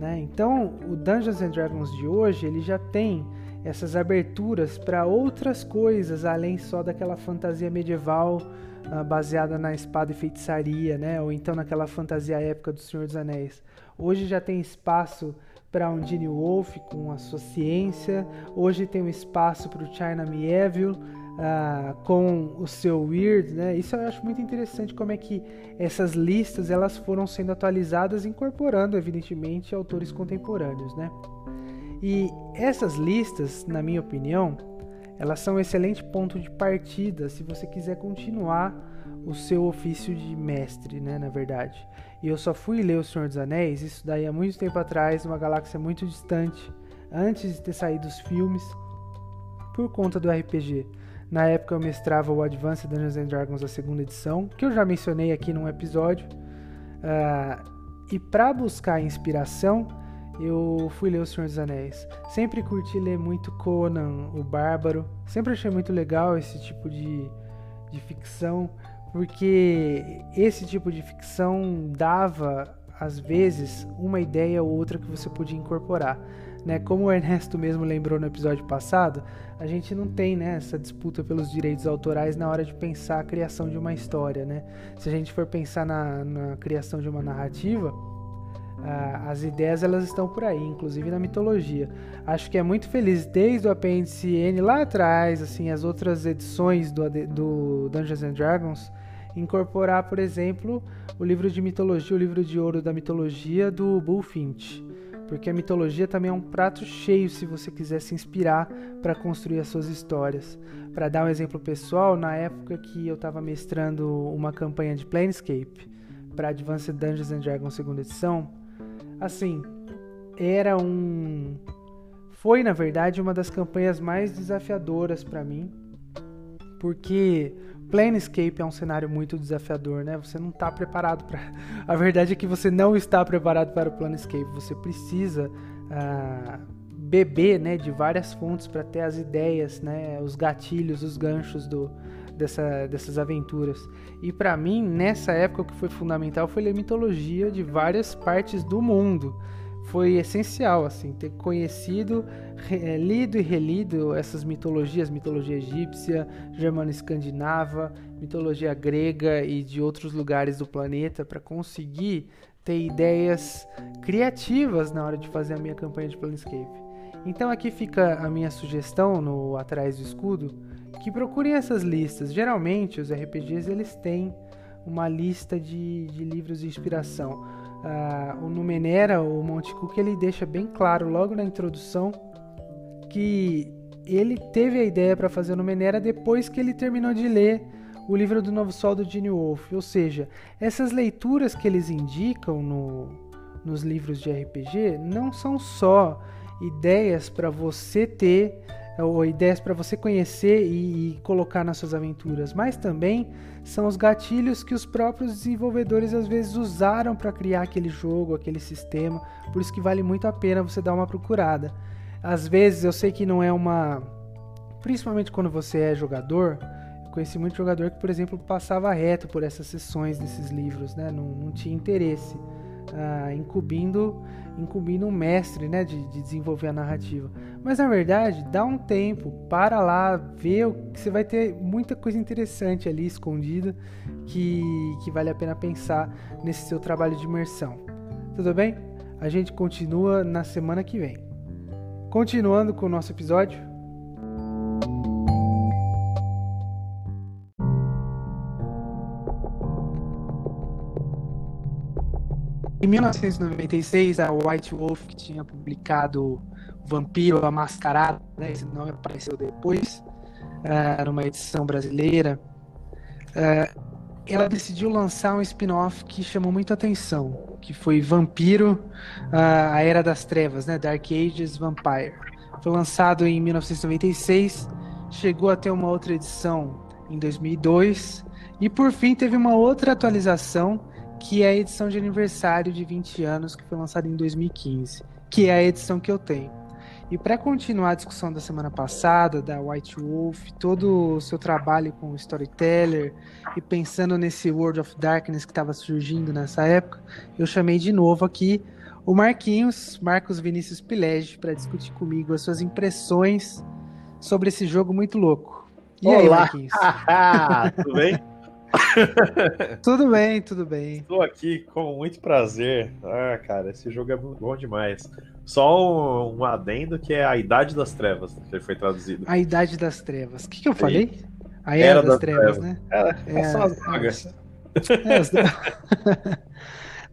B: né? Então, o Dungeons and Dragons de hoje, ele já tem essas aberturas para outras coisas além só daquela fantasia medieval uh, baseada na espada e feitiçaria, né? Ou então naquela fantasia épica do Senhor dos Anéis. Hoje já tem espaço para Gene Wolfe com a sua ciência. Hoje tem um espaço para o China Mieville uh, com o seu Weird, né? Isso eu acho muito interessante como é que essas listas elas foram sendo atualizadas, incorporando evidentemente autores contemporâneos, né? E essas listas, na minha opinião, elas são um excelente ponto de partida se você quiser continuar o seu ofício de mestre, né, na verdade. E eu só fui ler O Senhor dos Anéis, isso daí há muito tempo atrás, numa galáxia muito distante, antes de ter saído os filmes, por conta do RPG. Na época eu mestrava o Advanced Dungeons and Dragons, a segunda edição, que eu já mencionei aqui num episódio. Uh, e para buscar inspiração, eu fui ler O Senhor dos Anéis. Sempre curti ler muito Conan, o Bárbaro. Sempre achei muito legal esse tipo de, de ficção, porque esse tipo de ficção dava, às vezes, uma ideia ou outra que você podia incorporar. Né? Como o Ernesto mesmo lembrou no episódio passado, a gente não tem né, essa disputa pelos direitos autorais na hora de pensar a criação de uma história. Né? Se a gente for pensar na, na criação de uma narrativa, ah, as ideias elas estão por aí, inclusive na mitologia. Acho que é muito feliz desde o apêndice N lá atrás, assim, as outras edições do, do Dungeons and Dragons, incorporar, por exemplo, o livro de mitologia, o livro de ouro da mitologia do Bullfinch. Porque a mitologia também é um prato cheio se você quiser se inspirar para construir as suas histórias. Para dar um exemplo pessoal, na época que eu estava mestrando uma campanha de Planescape para Advanced Dungeons and Dragons segunda edição, assim, era um foi na verdade uma das campanhas mais desafiadoras para mim, porque Planescape é um cenário muito desafiador, né? Você não está preparado para. A verdade é que você não está preparado para o Planescape. Você precisa uh, beber, né, de várias fontes para ter as ideias, né, os gatilhos, os ganchos do, dessa, dessas aventuras. E para mim, nessa época, o que foi fundamental foi ler mitologia de várias partes do mundo. Foi essencial, assim, ter conhecido, é, lido e relido essas mitologias, mitologia egípcia, germano-escandinava, mitologia grega e de outros lugares do planeta, para conseguir ter ideias criativas na hora de fazer a minha campanha de Planescape. Então aqui fica a minha sugestão no Atrás do Escudo, que procurem essas listas. Geralmente os RPGs eles têm uma lista de, de livros de inspiração. Uh, o Numenera, o Monte Cook, ele deixa bem claro logo na introdução que ele teve a ideia para fazer o Numenera depois que ele terminou de ler o livro do Novo Sol do Gene Wolfe. Ou seja, essas leituras que eles indicam no, nos livros de RPG não são só ideias para você ter ou ideias para você conhecer e, e, colocar nas suas aventuras, mas também são os gatilhos que os próprios desenvolvedores às vezes usaram para criar aquele jogo, aquele sistema. Por isso que vale muito a pena você dar uma procurada. Às vezes eu sei que não é uma, principalmente quando você é jogador, eu conheci muito jogador que, por exemplo, passava reto por essas sessões desses livros, né? Não, não tinha interesse, ah, incumbindo incumbindo um mestre né, de, de, desenvolver a narrativa. Mas na verdade, dá um tempo, para lá, vê que você vai ter muita coisa interessante ali escondida que, que vale a pena pensar nesse seu trabalho de imersão. Tudo bem? A gente continua na semana que vem. Continuando com o nosso episódio, Em 1996, a White Wolf, que tinha publicado Vampiro, a Mascarada, né, esse nome apareceu depois, uh, numa edição brasileira, uh, ela decidiu lançar um spin-off que chamou muita atenção, que foi Vampiro, uh, a Era das Trevas, né, Dark Ages Vampire. Foi lançado em 1996, chegou a ter uma outra edição em 2002 e por fim teve uma outra atualização que é a edição de aniversário de 20 anos que foi lançada em 2015, que é a edição que eu tenho. E para continuar a discussão da semana passada, da White Wolf, todo o seu trabalho com o storyteller e pensando nesse World of Darkness que estava surgindo nessa época, eu chamei de novo aqui o Marquinhos, Marcos Vinícius Pilege, para discutir comigo as suas impressões sobre esse jogo muito louco.
D: E Olá. aí, Marquinhos? Tudo bem?
B: tudo bem, tudo bem.
D: Estou aqui com muito prazer. Ah, cara, esse jogo é bom demais. Só um, um adendo que é a Idade das Trevas, que ele foi traduzido.
B: A Idade das Trevas. O que, que eu falei? A Era, Era das, das, Trevas, trevas. né?
D: Era, é, só as vagas.
B: É, as...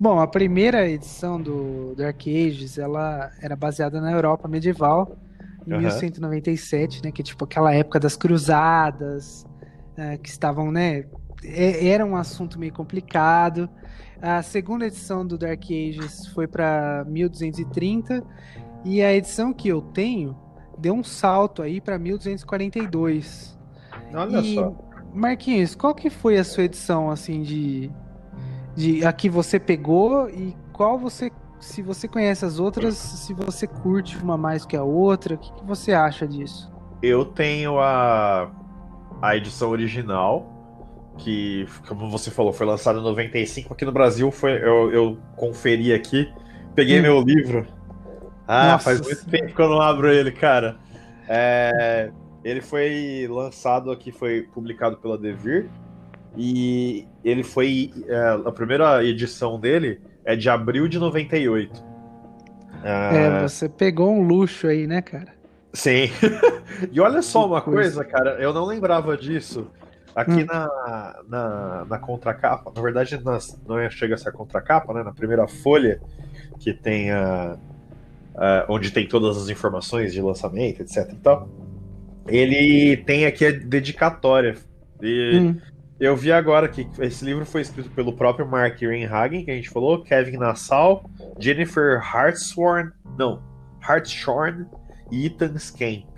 B: Bom, a primeira edição do Dark Ages, ela era baseada na Europa medieval, em uhum. 1197, né? Que é tipo aquela época das cruzadas, uh, que estavam, né, é, era um assunto meio complicado. A segunda edição do Dark Ages foi para 1230 e a edição que eu tenho deu um salto aí para 1242.
D: Olha e, só.
B: Marquinhos, qual que foi a sua edição assim de de a que você pegou e qual você se você conhece as outras, se você curte uma mais que a outra, o que, que você acha disso?
D: Eu tenho a a edição original que, como você falou, foi lançado em 95. Aqui no Brasil foi, eu, eu conferi aqui, peguei hum. meu livro. Ah, Nossa. faz muito tempo que eu não abro ele, cara. É, ele foi lançado aqui, foi publicado pela Devir. E ele foi. É, a primeira edição dele é de abril de 98.
B: Ah, é, você pegou um luxo aí, né, cara?
D: Sim. e olha só uma coisa, cara, eu não lembrava disso. Aqui hum. na, na, na contracapa, na verdade nas, não é, chega a ser a contracapa, né? Na primeira folha, que tem a, a, onde tem todas as informações de lançamento, etc. Então, ele tem aqui a dedicatória. E hum. eu vi agora que esse livro foi escrito pelo próprio Mark Reinhagen, que a gente falou, Kevin Nassau, Jennifer Hartshorn, não, Hartshorn e Ethan Scamp.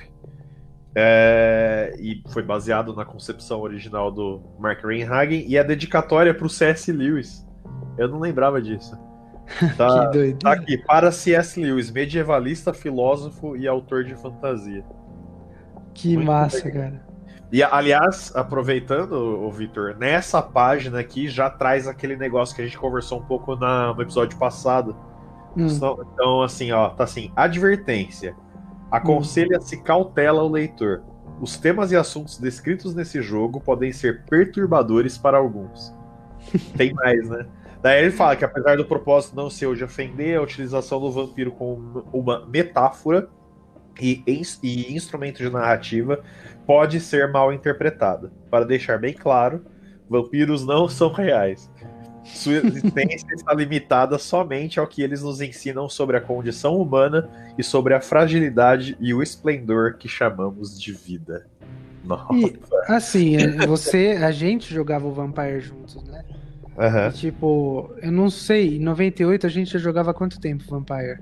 D: É, e foi baseado na concepção original do Mark Reinhagen e a dedicatória para o C.S. Lewis. Eu não lembrava disso. Tá, que doido. Tá aqui, para C.S. Lewis, medievalista, filósofo e autor de fantasia.
B: Que Muito massa, legal. cara.
D: E, aliás, aproveitando, o Victor, nessa página aqui já traz aquele negócio que a gente conversou um pouco na, no episódio passado. Hum. Então, então, assim, ó, tá assim, advertência. Aconselha-se cautela ao leitor. Os temas e assuntos descritos nesse jogo podem ser perturbadores para alguns. Tem mais, né? Daí ele fala que apesar do propósito não ser o de ofender, a utilização do vampiro como uma metáfora e, e instrumento de narrativa pode ser mal interpretada. Para deixar bem claro, vampiros não são reais. Sua existência está limitada somente ao que eles nos ensinam sobre a condição humana e sobre a fragilidade e o esplendor que chamamos de vida.
B: Nossa. E, assim, você, a gente jogava o Vampire juntos, né?
D: Uhum.
B: E, tipo, eu não sei, em 98 a gente já jogava quanto tempo Vampire?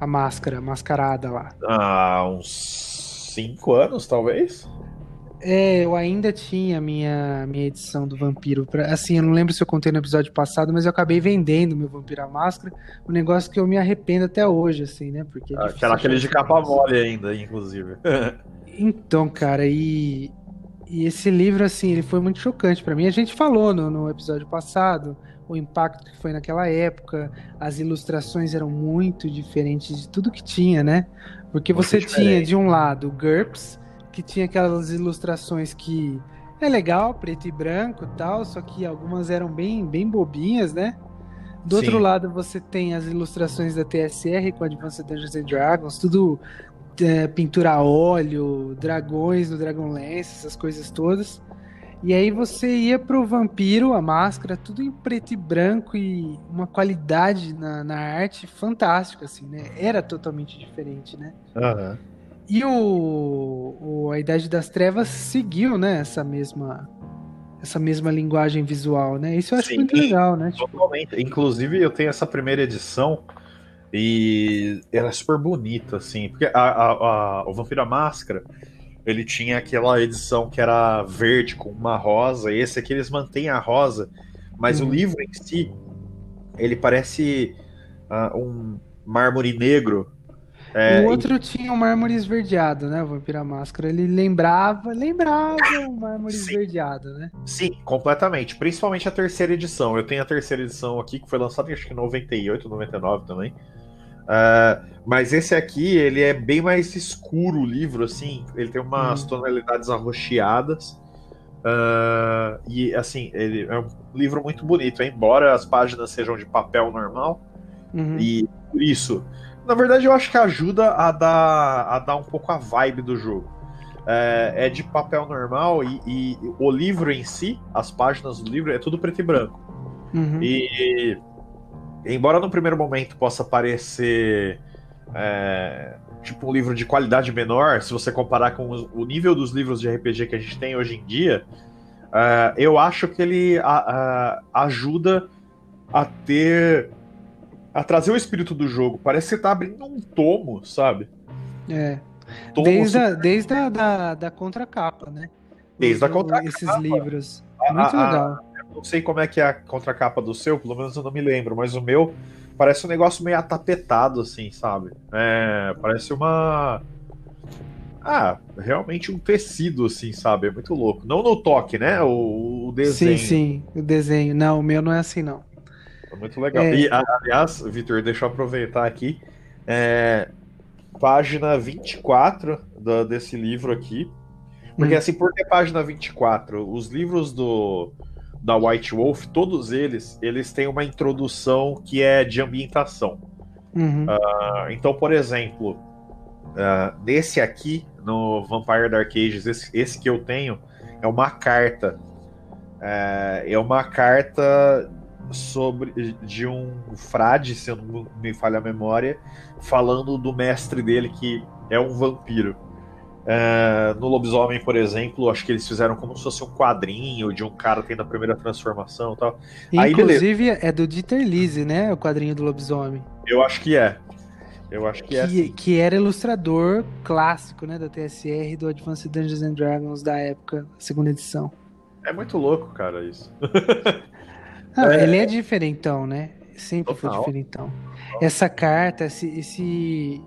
B: A máscara, a mascarada lá.
D: Ah, uns cinco anos, talvez.
B: É, eu ainda tinha minha minha edição do Vampiro. Pra, assim, eu não lembro se eu contei no episódio passado, mas eu acabei vendendo meu Vampiro à Máscara. Um negócio que eu me arrependo até hoje, assim, né? Porque é
D: Aquela, aquele de capa mole ainda, inclusive.
B: então, cara, e, e esse livro, assim, ele foi muito chocante para mim. A gente falou no, no episódio passado o impacto que foi naquela época. As ilustrações eram muito diferentes de tudo que tinha, né? Porque você tinha, de um lado, GURPS que tinha aquelas ilustrações que é legal, preto e branco e tal, só que algumas eram bem, bem bobinhas, né? Do Sim. outro lado, você tem as ilustrações da TSR com Advanced Dungeons and Dragons, tudo é, pintura a óleo, dragões no Dragonlance, essas coisas todas. E aí você ia pro vampiro, a máscara, tudo em preto e branco e uma qualidade na, na arte fantástica, assim, né? Era totalmente diferente, né?
D: Uhum.
B: E o, o, a Idade das Trevas seguiu, né, essa mesma essa mesma linguagem visual, né? Isso eu acho Sim, muito legal, né?
D: Tipo, totalmente. Inclusive, eu tenho essa primeira edição e ela é super bonita, assim, porque a, a, a, o Vampiro à Máscara ele tinha aquela edição que era verde com uma rosa, e esse aqui eles mantêm a rosa, mas uhum. o livro em si, ele parece uh, um mármore negro
B: é, o outro e... tinha um mármore esverdeado, né? O Vampira Máscara. Ele lembrava, lembrava um mármore Sim. esverdeado, né?
D: Sim, completamente. Principalmente a terceira edição. Eu tenho a terceira edição aqui, que foi lançada acho que em 98, 99 também. Uh, mas esse aqui, ele é bem mais escuro o livro, assim. Ele tem umas hum. tonalidades arroxeadas. Uh, e assim, ele é um livro muito bonito, embora as páginas sejam de papel normal. Uhum. E por isso na verdade, eu acho que ajuda a dar, a dar um pouco a vibe do jogo. É, é de papel normal e, e, o livro em si, as páginas do livro, é tudo preto e branco. Uhum. E, embora no primeiro momento possa parecer é, tipo um livro de qualidade menor, se você comparar com o nível dos livros de RPG que a gente tem hoje em dia, é, eu acho que ele a, a, ajuda a ter a trazer o espírito do jogo. Parece que você tá abrindo um tomo, sabe?
B: É. Tomo desde a, desde a da, da contracapa, né?
D: Desde a contracapa.
B: Esses livros. Muito a, legal. A,
D: eu não sei como é que é a contracapa do seu, pelo menos eu não me lembro, mas o meu parece um negócio meio atapetado, assim, sabe? É, parece uma. Ah, realmente um tecido, assim, sabe? É muito louco. Não no toque, né? O, o desenho.
B: Sim, sim, o desenho. Não, o meu não é assim, não.
D: Muito legal. É... E, aliás, Vitor, deixa eu aproveitar aqui. É, página 24 do, desse livro aqui. Porque, hum. assim, por que página 24? Os livros do, da White Wolf, todos eles, eles têm uma introdução que é de ambientação. Uhum. Uh, então, por exemplo, uh, nesse aqui, no Vampire Dark Ages, esse, esse que eu tenho, é uma carta. É, é uma carta sobre de um frade, se não me falha a memória, falando do mestre dele que é um vampiro. É, no Lobisomem, por exemplo, acho que eles fizeram como se fosse um quadrinho de um cara tendo a primeira transformação e tal.
B: Inclusive, Aí, é do Dieter Lise, né? O quadrinho do Lobisomem.
D: Eu acho que é. Eu acho que,
B: que
D: é. Assim.
B: Que era ilustrador clássico, né? Da TSR do Advanced Dungeons and Dragons da época, segunda edição.
D: É muito louco, cara, isso.
B: Não, é... Ele é diferentão, né? Sempre Total. foi diferentão. Essa carta, esse, esse.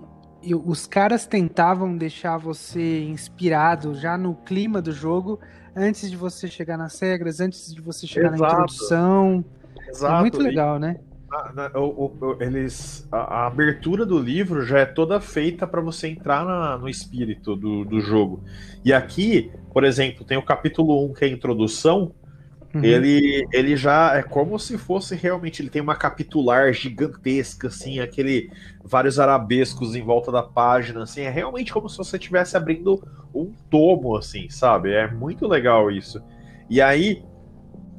B: Os caras tentavam deixar você inspirado já no clima do jogo antes de você chegar nas regras, antes de você chegar Exato. na introdução. É Exato. É muito legal,
D: e...
B: né?
D: o, o, eles a, a, abertura do livro já é toda feita para você entrar na, no espírito do, do jogo. E aqui, por exemplo, tem o capítulo 1 que é a introdução, Uhum. Ele, ele já é como se fosse realmente. Ele tem uma capitular gigantesca, assim, aquele. vários arabescos em volta da página, assim. É realmente como se você estivesse abrindo um tomo, assim, sabe? É muito legal isso. E aí,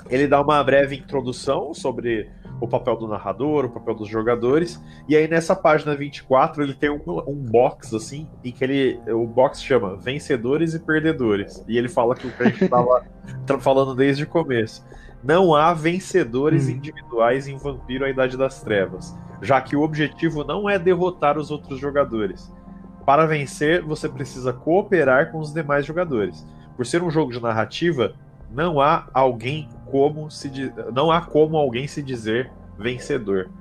D: ele dá uma breve introdução sobre o papel do narrador, o papel dos jogadores. E aí nessa página 24 ele tem um, um box assim, em que ele o box chama Vencedores e Perdedores. E ele fala que o que a gente estava falando desde o começo. Não há vencedores hum. individuais em Vampiro a Idade das Trevas, já que o objetivo não é derrotar os outros jogadores, para vencer, você precisa cooperar com os demais jogadores. Por ser um jogo de narrativa, não há alguém como se não há como alguém se dizer vencedor.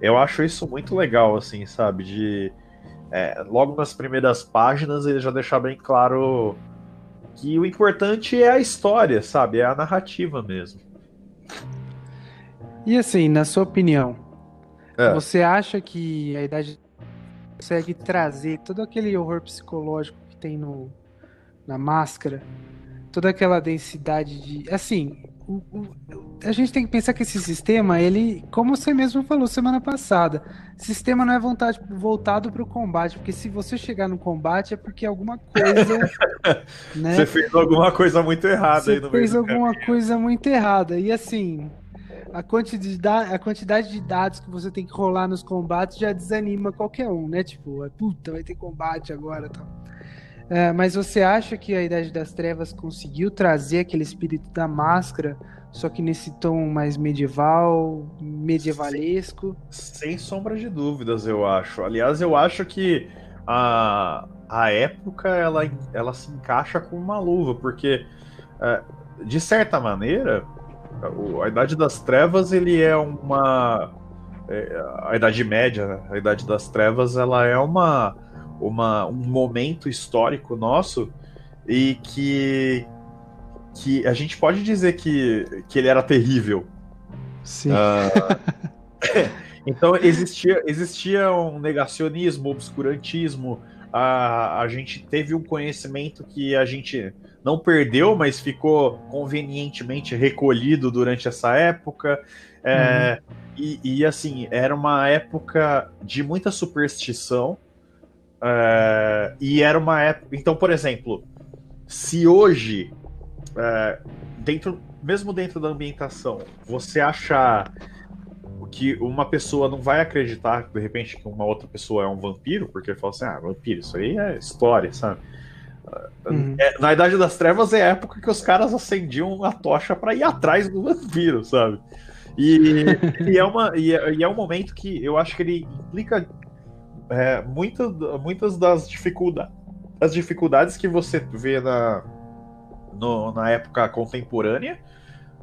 D: Eu acho isso muito legal, assim, sabe? De é, logo nas primeiras páginas ele já deixar bem claro que o importante é a história, sabe? É a narrativa mesmo.
B: E assim, na sua opinião, é. você acha que a idade consegue trazer todo aquele horror psicológico que tem no, na máscara, toda aquela densidade de. Assim, a gente tem que pensar que esse sistema, ele, como você mesmo falou semana passada, sistema não é vontade, voltado para o combate, porque se você chegar no combate é porque alguma coisa.
D: né, você fez alguma coisa muito errada
B: você
D: aí no
B: fez alguma caminho. coisa muito errada. E assim, a quantidade, a quantidade de dados que você tem que rolar nos combates já desanima qualquer um, né? Tipo, puta, vai ter combate agora tal. É, mas você acha que a Idade das Trevas conseguiu trazer aquele espírito da máscara, só que nesse tom mais medieval, medievalesco?
D: Sem, sem sombra de dúvidas, eu acho. Aliás, eu acho que a, a época ela, ela se encaixa com uma luva, porque é, de certa maneira a Idade das Trevas ele é uma é, a Idade Média, né? a Idade das Trevas, ela é uma, uma um momento histórico nosso e que que a gente pode dizer que, que ele era terrível.
B: Sim. Uh,
D: então existia, existia um negacionismo, obscurantismo. A, a gente teve um conhecimento que a gente não perdeu, mas ficou convenientemente recolhido durante essa época. É, uhum. e, e, assim, era uma época de muita superstição. É, e era uma época. Então, por exemplo, se hoje, é, dentro, mesmo dentro da ambientação, você achar que uma pessoa não vai acreditar, de repente, que uma outra pessoa é um vampiro, porque fala assim, ah, vampiro, isso aí é história, sabe? Uhum. É, na Idade das Trevas é a época que os caras acendiam a tocha para ir atrás do vampiro, sabe? E, e, é uma, e, é, e é um momento que eu acho que ele implica é, muita, muitas das dificuldades, as dificuldades que você vê na, no, na época contemporânea,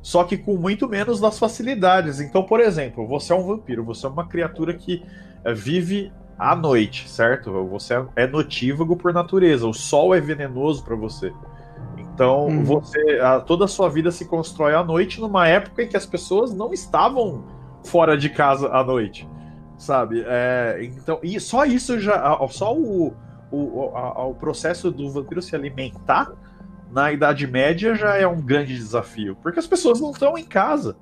D: só que com muito menos das facilidades. Então, por exemplo, você é um vampiro, você é uma criatura que é, vive à noite, certo? Você é notívago por natureza, o sol é venenoso para você. Então, hum. você a, toda a sua vida se constrói à noite numa época em que as pessoas não estavam fora de casa à noite, sabe? É, então, e só isso já, só o, o, a, o processo do vampiro se alimentar na Idade Média já é um grande desafio, porque as pessoas não estão em casa.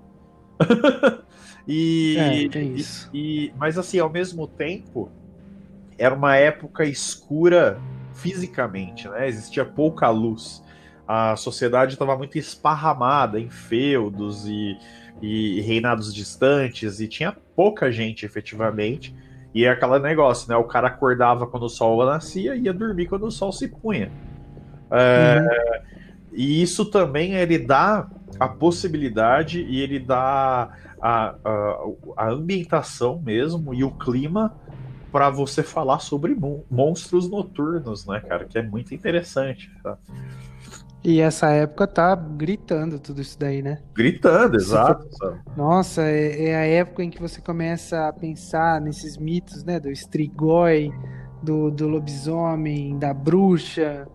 D: e, é, e, e, mas assim, ao mesmo tempo, era uma época escura fisicamente, né? Existia pouca luz. A sociedade estava muito esparramada em feudos e, e reinados distantes e tinha pouca gente efetivamente. E é aquele negócio, né? O cara acordava quando o sol nascia e ia dormir quando o sol se punha. É, uhum. E isso também ele dá a possibilidade e ele dá a, a, a ambientação mesmo e o clima para você falar sobre monstros noturnos, né, cara? Que é muito interessante. Tá?
B: E essa época tá gritando tudo isso daí, né?
D: Gritando, exato.
B: Nossa, é, é, a época em que você começa a pensar nesses mitos, né? Do Strigoi, do, do lobisomem, da bruxa.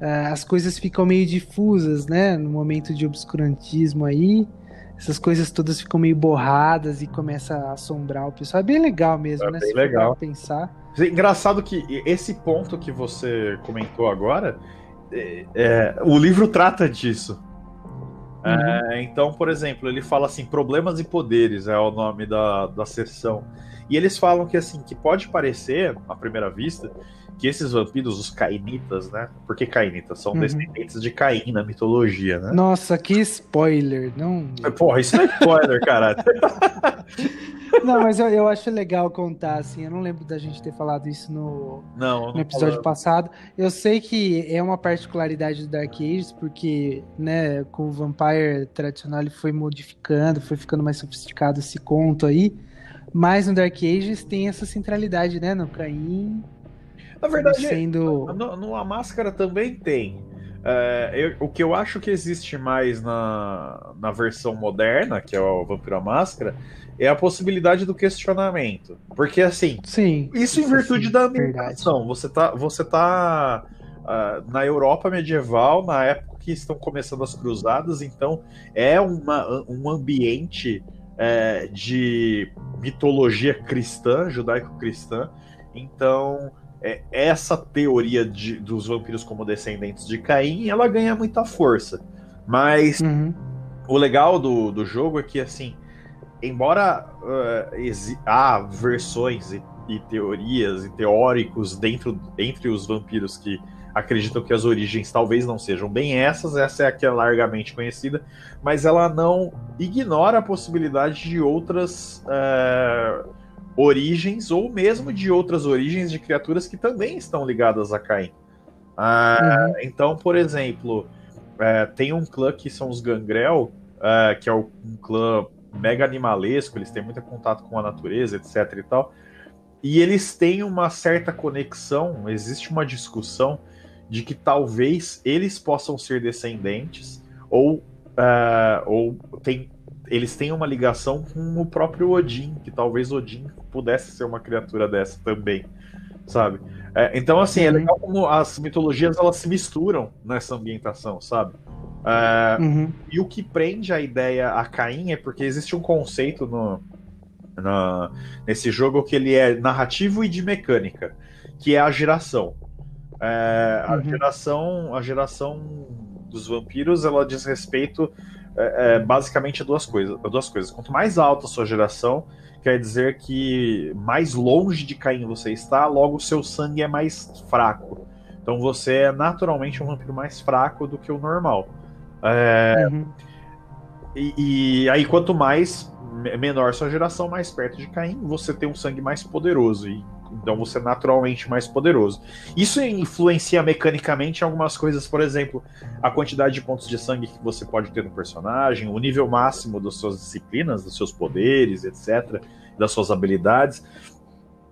B: Uh, as coisas ficam meio difusas, né? No momento de obscurantismo aí essas coisas todas ficam meio borradas e começa a assombrar o pessoal. É bem legal mesmo, é né?
D: Bem Se legal.
B: pensar.
D: Engraçado que esse ponto que você comentou agora, é, o livro trata disso. Uhum. É, então, por exemplo, ele fala assim: problemas e poderes é o nome da, da sessão. E eles falam que assim, que pode parecer, à primeira vista, que esses vampiros, os cainitas, né? Porque cainitas são uhum. descendentes de Caim na mitologia, né?
B: Nossa, que spoiler, não.
D: Porra, isso não é spoiler, cara.
B: Não, mas eu, eu acho legal contar, assim. Eu não lembro da gente ter falado isso no,
D: não,
B: no episódio passado. Eu sei que é uma particularidade do Dark Ages, porque, né, com o Vampire tradicional ele foi modificando, foi ficando mais sofisticado esse conto aí. Mas no Dark Ages tem essa centralidade, né? No Caim
D: Na verdade,
B: sendo.
D: no, no A Máscara também tem. É, eu- o que eu acho que existe mais na, na versão moderna, que é o Vampiro à Máscara, é a possibilidade do questionamento. Porque, assim,
B: Sim.
D: isso em virtude da
B: verdade.
D: ambientação. Você tá, você tá na Europa medieval, na época que estão começando as cruzadas, então é uma, um ambiente é, de mitologia cristã, judaico-cristã. Então, é, essa teoria de- dos vampiros como descendentes de Caim, ela ganha muita força. Mas
B: Uhum.
D: o legal do, do jogo é que, assim, embora uh, há versões e, e teorias e teóricos dentro, entre os vampiros que acreditam que as origens talvez não sejam bem essas, essa é a que é largamente conhecida, mas ela não ignora a possibilidade de outras uh, origens ou mesmo de outras origens de criaturas que também estão ligadas a Caim. Ah,
B: Uhum.
D: Então, por exemplo, é, tem um clã que são os Gangrel, é, que é um clã mega animalesco, eles têm muito contato com a natureza, etc e tal. E eles têm uma certa conexão, existe uma discussão de que talvez eles possam ser descendentes ou, é, ou tem, eles têm uma ligação com o próprio Odin, que talvez Odin pudesse ser uma criatura dessa também, sabe? É, então, assim, é
B: Uhum.
D: legal como as mitologias elas se misturam nessa ambientação, sabe? É,
B: Uhum.
D: e o que prende a ideia a Caim é porque existe um conceito no, na- nesse jogo que ele é narrativo e de mecânica, que é a geração. É, a
B: Uhum.
D: geração, a geração dos vampiros, ela diz respeito é, é, basicamente a duas coisas, a duas coisas. Quanto mais alta a sua geração, quer dizer que mais longe de Caim você está, logo o seu sangue é mais fraco. Então você é naturalmente um vampiro mais fraco do que o normal. É,
B: Uhum.
D: e, e aí, quanto mais me- menor sua geração, mais perto de Caim, você tem um sangue mais poderoso. E, então você é naturalmente mais poderoso. Isso influencia mecanicamente algumas coisas, por exemplo, a quantidade de pontos de sangue que você pode ter no personagem, o nível máximo das suas disciplinas, dos seus poderes, etc., das suas habilidades.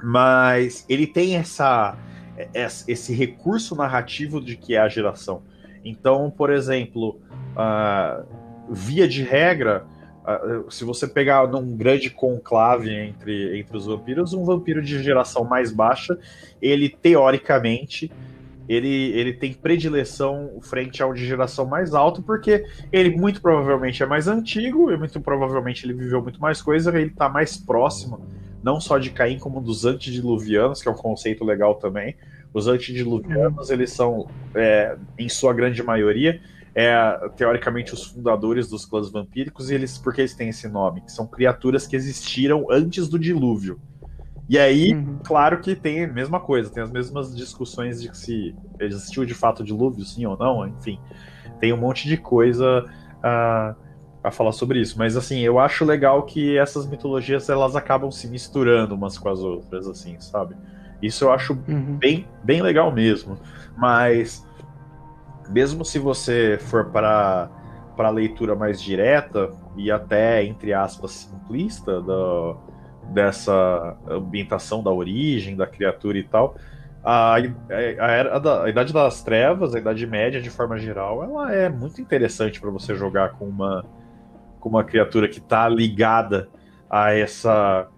D: Mas ele tem essa, esse recurso narrativo de que é a geração. Então, por exemplo, ah, via de regra, se você pegar num grande conclave entre, entre os vampiros, um vampiro de geração mais baixa, ele teoricamente ele, ele tem predileção frente ao de geração mais alta, porque ele muito provavelmente é mais antigo, e muito provavelmente ele viveu muito mais coisa, ele está mais próximo, não só de Caim, como dos antediluvianos, que é um conceito legal também. Os antediluvianos, eles são, é, em sua grande maioria, é, teoricamente os fundadores dos clãs vampíricos, e eles, por que eles têm esse nome? Que são criaturas que existiram antes do dilúvio. E aí,
B: Uhum.
D: claro que tem a mesma coisa, tem as mesmas discussões de se existiu de fato dilúvio, sim ou não, enfim. Tem um monte de coisa a, a falar sobre isso. Mas assim, eu acho legal que essas mitologias elas acabam se misturando umas com as outras, assim, sabe? Isso eu acho
B: Uhum.
D: bem, bem legal mesmo. Mas mesmo se você for para para leitura mais direta e até entre aspas simplista dessa ambientação da origem da criatura e tal, a, a, era da- a idade das trevas, a idade média de forma geral, ela é muito interessante para você jogar com uma com uma criatura que está ligada a essa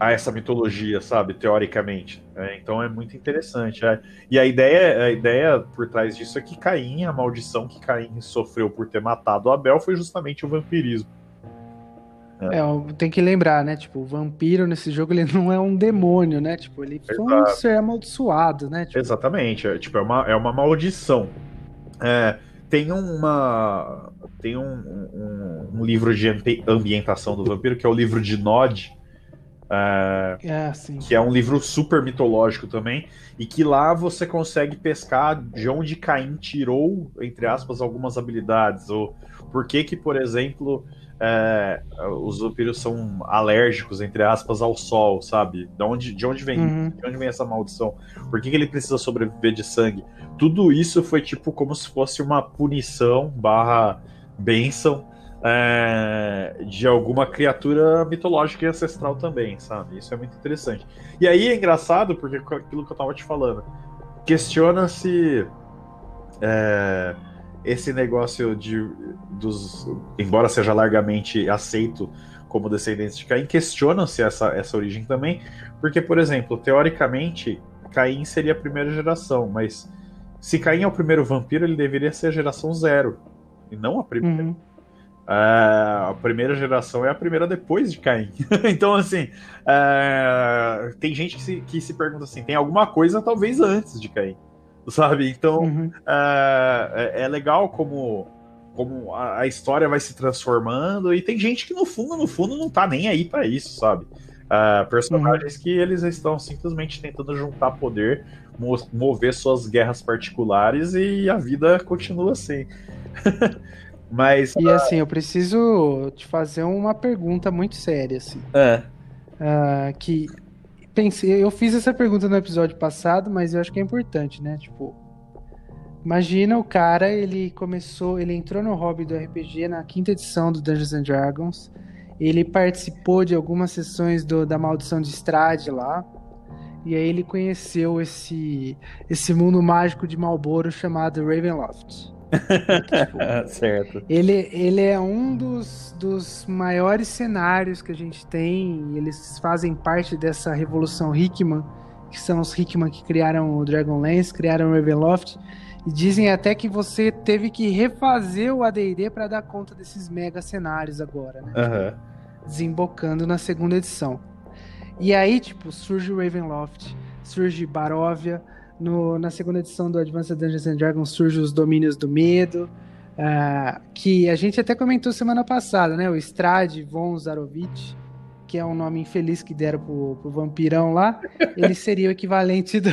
D: a essa mitologia, sabe, teoricamente. É, então é muito interessante. é. E a ideia, a ideia por trás disso é que Caim, a maldição que Caim sofreu por ter matado Abel foi justamente o vampirismo.
B: É, ó, tem que lembrar, né? Tipo, o vampiro nesse jogo ele não é um demônio, né? Tipo, ele foi um ser amaldiçoado, né? Tipo,
D: Exatamente, é, tipo, é uma, é uma maldição. É, tem uma. Tem um, um, um livro de ambi- ambientação do vampiro, que é o livro de Nod. É,
B: é
D: que é um livro super mitológico também, e que lá você consegue pescar de onde Caim tirou, entre aspas, algumas habilidades, ou por que que, por exemplo, é, os vampiros são alérgicos, entre aspas, ao sol, sabe? De onde, de onde vem
B: Uhum.
D: de onde vem essa maldição? Por que, que ele precisa sobreviver de sangue? Tudo isso foi tipo como se fosse uma punição barra bênção é, de alguma criatura mitológica e ancestral também, sabe? Isso é muito interessante. E aí é engraçado, porque aquilo que eu tava te falando, questiona-se é, esse negócio de dos. Embora seja largamente aceito como descendentes de Caim, questionam-se essa, essa origem também, porque, por exemplo, teoricamente, Caim seria a primeira geração, mas se Caim é o primeiro vampiro, ele deveria ser a geração zero, e não a primeira. Uhum. Uh, a primeira geração é a primeira depois de Caim. então, assim, uh, tem gente que se, que se pergunta assim: tem alguma coisa talvez antes de Caim, sabe? Então, uhum. uh, é, é, legal como, como a, a, história vai se transformando e tem gente que no fundo, no fundo, não tá nem aí para isso, sabe? personagens uhum. que eles estão simplesmente tentando juntar poder, mover suas guerras particulares e a vida continua assim. Mas.
B: E assim, eu preciso te fazer uma pergunta muito séria, assim.
D: É.
B: Uh, que. Pensei, eu fiz essa pergunta no episódio passado, mas eu acho que é importante, né? Tipo. Imagina o cara, ele começou, ele entrou no hobby do RPG na quinta edição do Dungeons and Dragons. Ele participou de algumas sessões do, da Maldição de Strade lá. E aí ele conheceu esse, esse mundo mágico de Malboro chamado Ravenloft
D: tipo, certo.
B: Ele, ele é um dos, dos maiores cenários que a gente tem. Eles fazem parte dessa revolução Hickman, que são os Hickman que criaram o Dragonlance, criaram o Ravenloft. E dizem até que você teve que refazer o AD&D para dar conta desses mega cenários agora, né?
D: Uhum.
B: Desembocando na segunda edição. E aí, tipo, surge o Ravenloft, surge Baróvia, no, na segunda edição do Advanced Dungeons and Dragons surge os Domínios do Medo, uh, que a gente até comentou semana passada, né? O Strade von Zarovich, que é um nome infeliz que deram pro, pro vampirão lá, ele seria o equivalente do,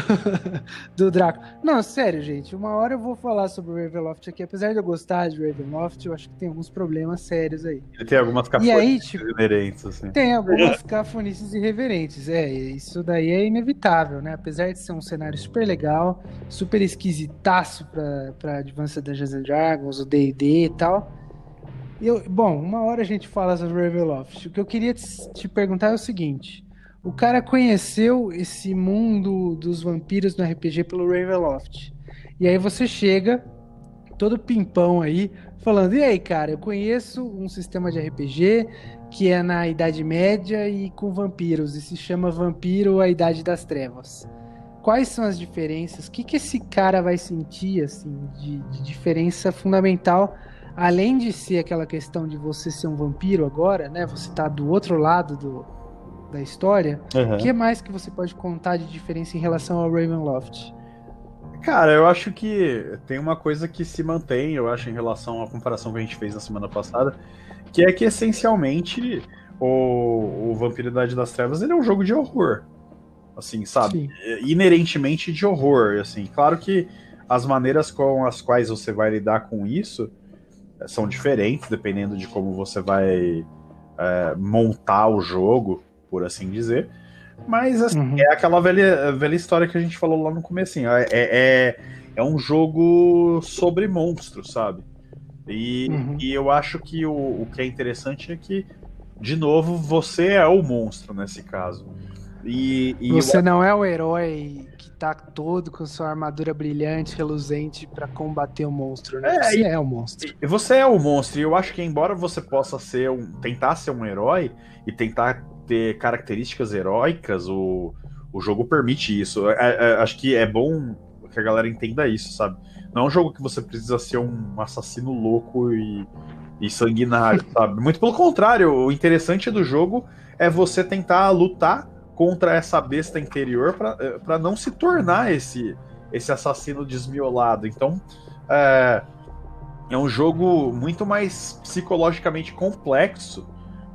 B: do Draco. Não, sério, gente, uma hora eu vou falar sobre o Ravenloft aqui. Apesar de eu gostar de Ravenloft, eu acho que tem alguns problemas sérios aí.
D: Ele tem algumas cafonices tipo, irreverentes, assim.
B: Tem algumas cafonices irreverentes, é. Isso daí é inevitável, né? Apesar de ser um cenário super legal, super esquisitaço pra, pra Advanced Dungeons and Dragons, o D&D e tal eu, bom, uma hora a gente fala sobre Ravenloft. O que eu queria te, te perguntar é o seguinte: o cara conheceu esse mundo dos vampiros no RPG pelo Ravenloft. E aí você chega, todo pimpão aí, falando: e aí, cara, eu conheço um sistema de RPG que é na Idade Média e com vampiros, e se chama Vampiro a Idade das Trevas. Quais são as diferenças? O que, que esse cara vai sentir assim de, de diferença fundamental além de ser aquela questão de você ser um vampiro agora, né? Você tá do outro lado do, da história. O uhum. que mais que você pode contar de diferença em relação ao Ravenloft?
D: Cara, eu acho que tem uma coisa que se mantém, eu acho, em relação à comparação que a gente fez na semana passada, que é que essencialmente o, o Vampiridade das Trevas ele é um jogo de horror. Assim, sabe? Sim. Inerentemente de horror. Assim, claro que as maneiras com as quais você vai lidar com isso são diferentes dependendo de como você vai é, montar o jogo, por assim dizer. Mas assim, uhum. é aquela velha, velha história que a gente falou lá no começo. É, é, é um jogo sobre monstros, sabe? E, uhum. e eu acho que o, o que é interessante é que, de novo, você é o monstro nesse caso. E, e
B: você eu... não é o herói tá todo com sua armadura brilhante, reluzente para combater o monstro, né? É, você e, é o monstro.
D: Você é o monstro, e eu acho que embora você possa ser um, tentar ser um herói e tentar ter características heróicas, o, o jogo permite isso. É, é, acho que é bom que a galera entenda isso, sabe? Não é um jogo que você precisa ser um assassino louco e, e sanguinário, sabe? Muito pelo contrário, o interessante do jogo é você tentar lutar contra essa besta interior para eh, não se tornar esse, esse assassino desmiolado. Então, é, é um jogo muito mais psicologicamente complexo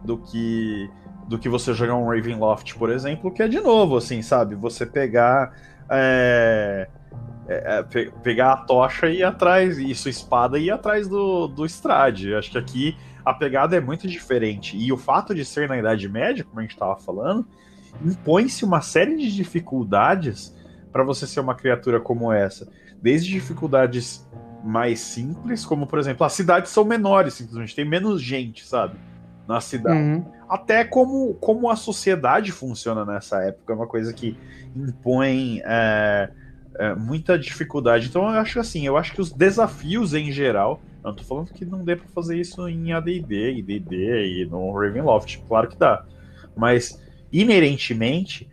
D: do que do que você jogar um Ravenloft, por exemplo, que é de novo, assim, sabe? Você pegar é, é, é pe pegar a tocha e ir atrás, e sua espada e ir atrás do, do Strade. Acho que aqui a pegada é muito diferente. E o fato de ser na Idade Média, como a gente estava falando, impõe-se uma série de dificuldades para você ser uma criatura como essa. Desde dificuldades mais simples, como por exemplo, as cidades são menores, simplesmente tem menos gente, sabe? Na cidade. Uhum. Até como, como a sociedade funciona nessa época, é uma coisa que impõe é, é, muita dificuldade. Então eu acho assim, eu acho que os desafios em geral. Eu não tô falando que não dê pra fazer isso em ADD, e DD e no Ravenloft. Claro que dá. Mas, inerentemente,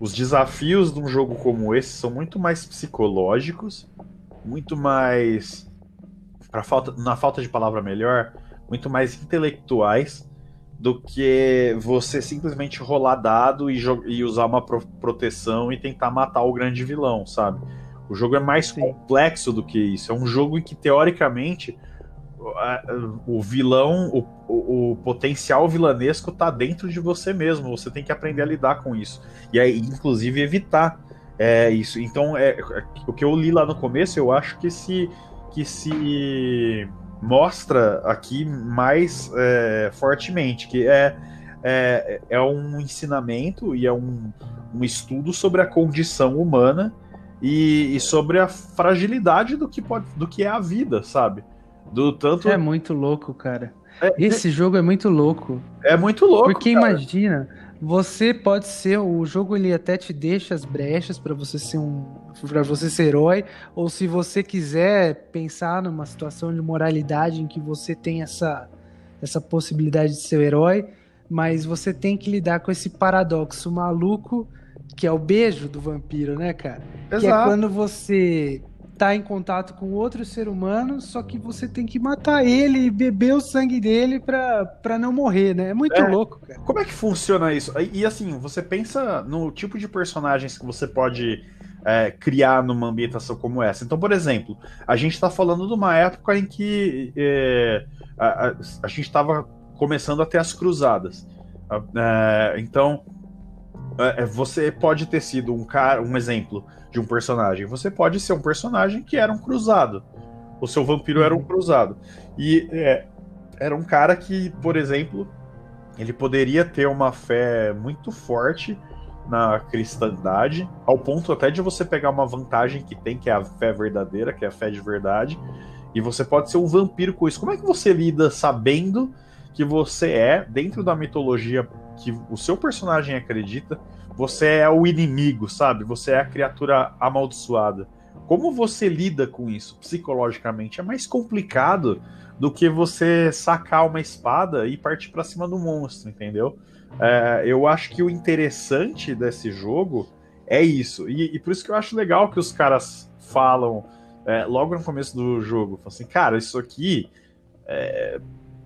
D: os desafios de um jogo como esse são muito mais psicológicos, muito mais. Pra falta, na falta de palavra melhor, muito mais intelectuais do que você simplesmente rolar dado e, e usar uma pro proteção e tentar matar o grande vilão, sabe? O jogo é mais Sim. complexo do que isso. É um jogo em que, teoricamente, o vilão, o, o, o, potencial vilanesco tá dentro de você mesmo. Você tem que aprender a lidar com isso. E aí, inclusive, evitar é, isso. Então, é, é o que eu li lá no começo, eu acho que se, que se mostra aqui mais é, fortemente, que é, é, é um ensinamento e é um, um estudo sobre a condição humana e, e, sobre a fragilidade do que, pode, do que é a vida, sabe? Do tanto...
B: É muito louco, cara. É, Esse jogo é muito louco.
D: É muito louco.
B: Porque cara. imagina, você pode ser o jogo ele até te deixa as brechas para você ser um para você ser herói ou se você quiser pensar numa situação de moralidade em que você tem essa essa possibilidade de ser o herói, mas você tem que lidar com esse paradoxo maluco que é o beijo do vampiro, né, cara? Exato. Que é quando você tá em contato com outro ser humano, só que você tem que matar ele e beber o sangue dele pra, pra não morrer, né? É muito é. louco, cara.
D: Como é que funciona isso? E, e, assim, você pensa no tipo de personagens que você pode é, criar numa ambientação como essa. Então, por exemplo, a gente tá falando de uma época em que é, a, a, a, gente tava começando a ter as cruzadas. É, então, é, você pode ter sido um cara, um exemplo de um personagem. Você pode ser um personagem que era um cruzado. O seu vampiro era um uhum. cruzado. E é, era um cara que, por exemplo, ele poderia ter uma fé muito forte na cristandade, ao ponto até de você pegar uma vantagem que tem, que é a fé verdadeira, que é a fé de verdade, e você pode ser um vampiro com isso. Como é que você lida sabendo que você é, dentro da mitologia que o seu personagem acredita, você é o inimigo, sabe? Você é a criatura amaldiçoada. Como você lida com isso psicologicamente? É mais complicado do que você sacar uma espada e partir para cima do monstro, entendeu? É, eu acho que o interessante desse jogo é isso. E, e, por isso que eu acho legal que os caras falam é, logo no começo do jogo. Assim, cara, isso aqui. É,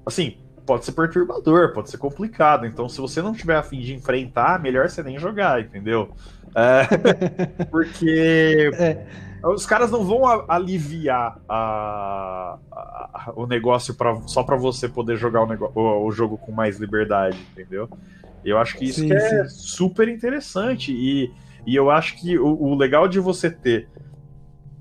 D: assim, pode ser perturbador, pode ser complicado. Então, se você não tiver a fim de enfrentar, melhor você nem jogar, entendeu? É, porque é. os caras não vão aliviar a, a, o negócio pra, só para você poder jogar o, negócio, o, o, jogo com mais liberdade, entendeu? Eu acho que isso sim, que é super interessante. E, e eu acho que o, o legal de você ter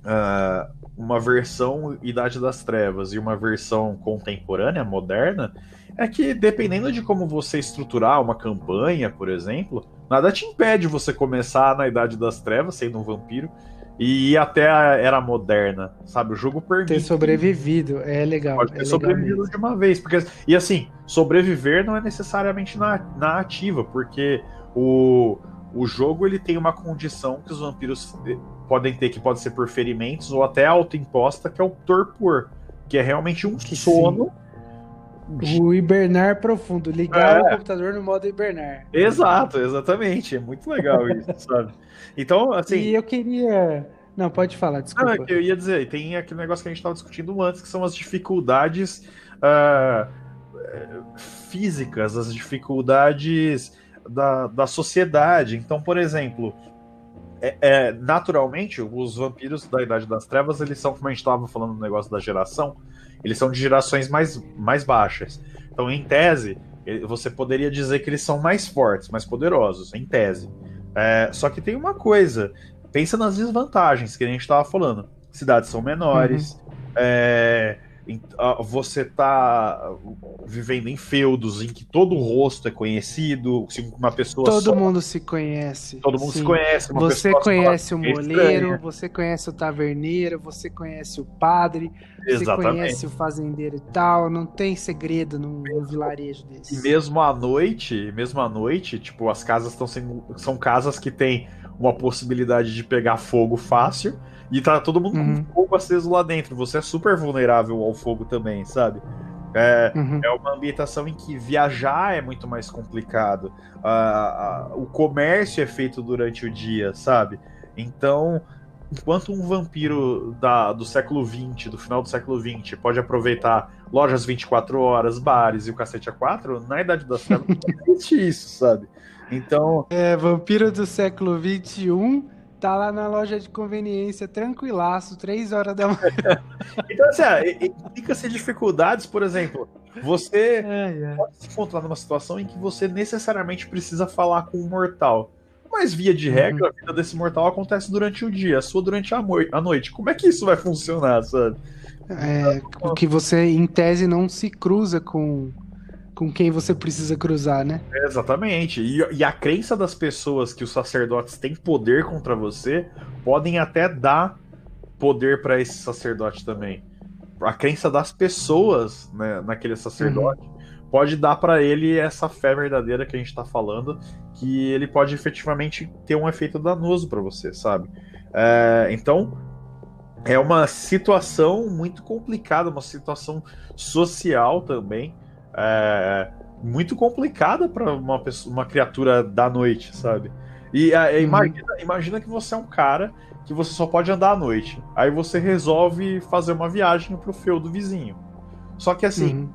D: uh, uma versão Idade das Trevas e uma versão contemporânea, moderna, é que dependendo de como você estruturar uma campanha, por exemplo, nada te impede você começar na Idade das Trevas, sendo um vampiro, e ir até a Era Moderna, sabe? O jogo permite.
B: Ter sobrevivido, é legal.
D: Pode ter
B: é
D: sobrevivido
B: legal
D: de uma vez. Porque, e assim, sobreviver não é necessariamente na, na ativa, porque o, o jogo ele tem uma condição que os vampiros podem ter, que pode ser por ferimentos ou até autoimposta, que é o torpor, que é realmente um que sono. Sim
B: o hibernar profundo, ligar é. o computador no modo hibernar.
D: Exato, exatamente. É muito legal isso, sabe? Então, assim.
B: E eu queria. Não, pode falar, desculpa. Não,
D: é eu ia dizer, tem aquele negócio que a gente estava discutindo antes, que são as dificuldades uh, físicas, as dificuldades da, da sociedade. Então, por exemplo, é, é, naturalmente, os vampiros da Idade das Trevas, eles são, como a gente estava falando no negócio da geração, eles são de gerações mais, mais baixas. Então, em tese, você poderia dizer que eles são mais fortes, mais poderosos, em tese. É, só que tem uma coisa: pensa nas desvantagens que a gente estava falando. Cidades são menores, uhum. é, você tá vivendo em feudos em que todo o rosto é conhecido, uma pessoa
B: Todo
D: só,
B: mundo se conhece.
D: todo mundo
B: sim.
D: se conhece,
B: Você conhece o
D: é
B: moleiro, você conhece o taverneiro, você conhece o padre, você
D: Exatamente.
B: conhece o fazendeiro e tal. Não tem segredo num, num vilarejo desse.
D: E mesmo à noite, mesmo à noite, tipo, as casas estão sendo. São casas que têm uma possibilidade de pegar fogo fácil. E tá todo mundo
B: Uhum.
D: com fogo aceso lá dentro. Você é super vulnerável ao fogo também, sabe? É,
B: Uhum.
D: é uma ambientação em que viajar é muito mais complicado. Ah, o comércio é feito durante o dia, sabe? Então, enquanto um vampiro da, do século XX, do final do século XX, pode aproveitar lojas 24 horas, bares e o cacete a 4, na Idade das Trevas não existe isso, sabe? Então,
B: É, vampiro do século XXI tá lá na loja de conveniência, tranquilaço, três horas da manhã.
D: então assim, ah, e- e implica-se dificuldades, por exemplo, você pode se encontrar numa situação em que você necessariamente precisa falar com um mortal. Mas, via de regra, a vida desse mortal acontece durante o dia, a sua durante a, a noite. Como é que isso vai funcionar, sabe?
B: É, que você, em tese, não se cruza com, com quem você precisa cruzar, né?
D: Exatamente. E, e a crença das pessoas que os sacerdotes têm poder contra você podem até dar poder para esse sacerdote também. A crença das pessoas né, naquele sacerdote pode dar para ele essa fé verdadeira que a gente tá falando, que ele pode efetivamente ter um efeito danoso para você, sabe? É, então é uma situação muito complicada, uma situação social também. É, muito complicada para uma, pessoa- uma criatura da noite, sabe? E é,
B: Uhum.
D: imagina, imagina que você é um cara que você só pode andar à noite. Aí você resolve fazer uma viagem pro feudo vizinho. Só que assim,
B: Uhum.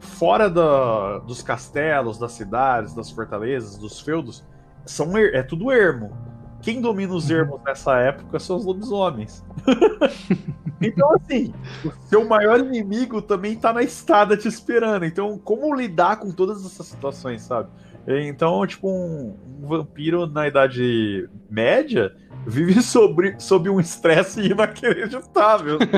D: fora da- dos castelos, das cidades, das fortalezas, dos feudos, são é tudo ermo. Quem domina os
B: Uhum.
D: ermos nessa época são os lobisomens. então, assim, o seu maior inimigo também tá na estrada te esperando. Então, como lidar com todas essas situações, sabe? Então, tipo, um, um vampiro na Idade Média vive sobre, sob um estresse inacreditável.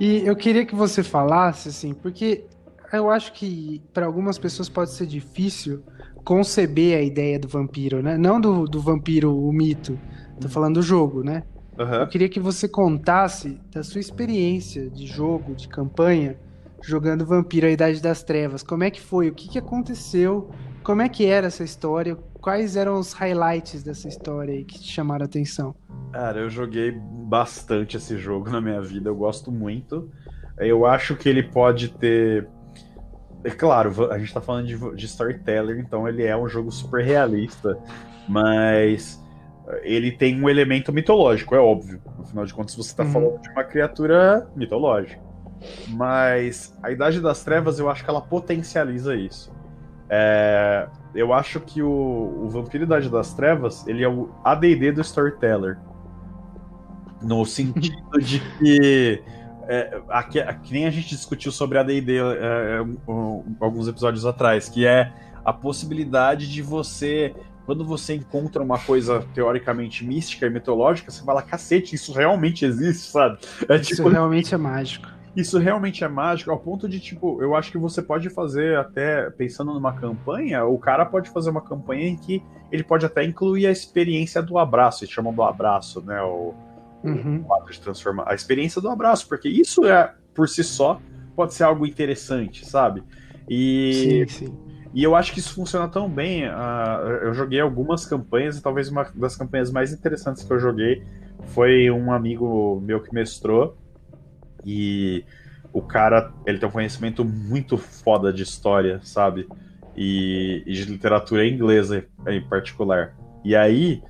B: E eu queria que você falasse, assim, porque eu acho que para algumas pessoas pode ser difícil conceber a ideia do vampiro, né? Não do, do vampiro, o mito. Tô falando do jogo, né?
D: Aham.
B: Eu queria que você contasse da sua experiência de jogo, de campanha, jogando Vampiro a Idade das Trevas. Como é que foi? O que, que aconteceu? Como é que era essa história? Quais eram os highlights dessa história aí que te chamaram a atenção?
D: Cara, eu joguei bastante esse jogo na minha vida, eu gosto muito. Eu acho que ele pode ter. É claro, a gente tá falando de, de storyteller, então ele é um jogo super realista, mas ele tem um elemento mitológico, é óbvio. Afinal de contas, você tá
B: Uhum.
D: falando de uma criatura mitológica. Mas a Idade das Trevas, eu acho que ela potencializa isso. É, eu acho que o, o Vampiro Idade das Trevas, ele é o AD&D do Storyteller. No sentido de que é, aqui, que nem a gente discutiu sobre AD&D é, é, um- alguns episódios atrás, que é a possibilidade de você quando você encontra uma coisa teoricamente mística e mitológica, você fala, cacete, isso realmente existe, sabe? É
B: Isso
D: tipo,
B: realmente é mágico.
D: isso realmente é mágico, ao ponto de, tipo, eu acho que você pode fazer até, pensando numa campanha, o cara pode fazer uma campanha em que ele pode até incluir a experiência do abraço, eles chamam do abraço, né? O,
B: Uhum.
D: o ato de transformar. A experiência do abraço, porque isso é, por si só, pode ser algo interessante, sabe? E,
B: Sim, sim.
D: e eu acho que isso funciona tão bem. ah, eu joguei algumas campanhas e talvez uma das campanhas mais interessantes que eu joguei foi um amigo meu que mestrou. E o cara, ele tem um conhecimento muito foda de história, sabe? E, e de literatura inglesa em particular. E aí,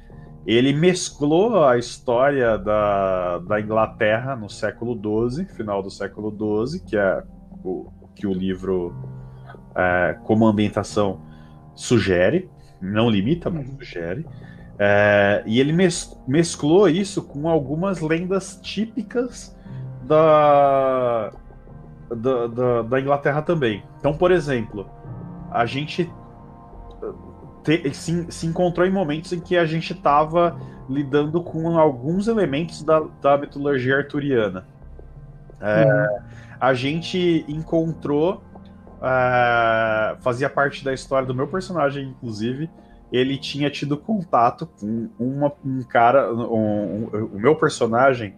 D: ele mesclou a história da, da Inglaterra no século XII, final do século XII, que é o que o livro é, como ambientação sugere, não limita, mas
B: Uhum.
D: sugere. É, e ele mes- mesclou isso com algumas lendas típicas da, da, da, da Inglaterra também. Então, por exemplo, a gente te- se, se encontrou em momentos em que a gente estava lidando com alguns elementos da, da mitologia arturiana. É, uhum. A gente encontrou, é, fazia parte da história do meu personagem, inclusive. Ele tinha tido contato com uma, um cara, um, um, o meu personagem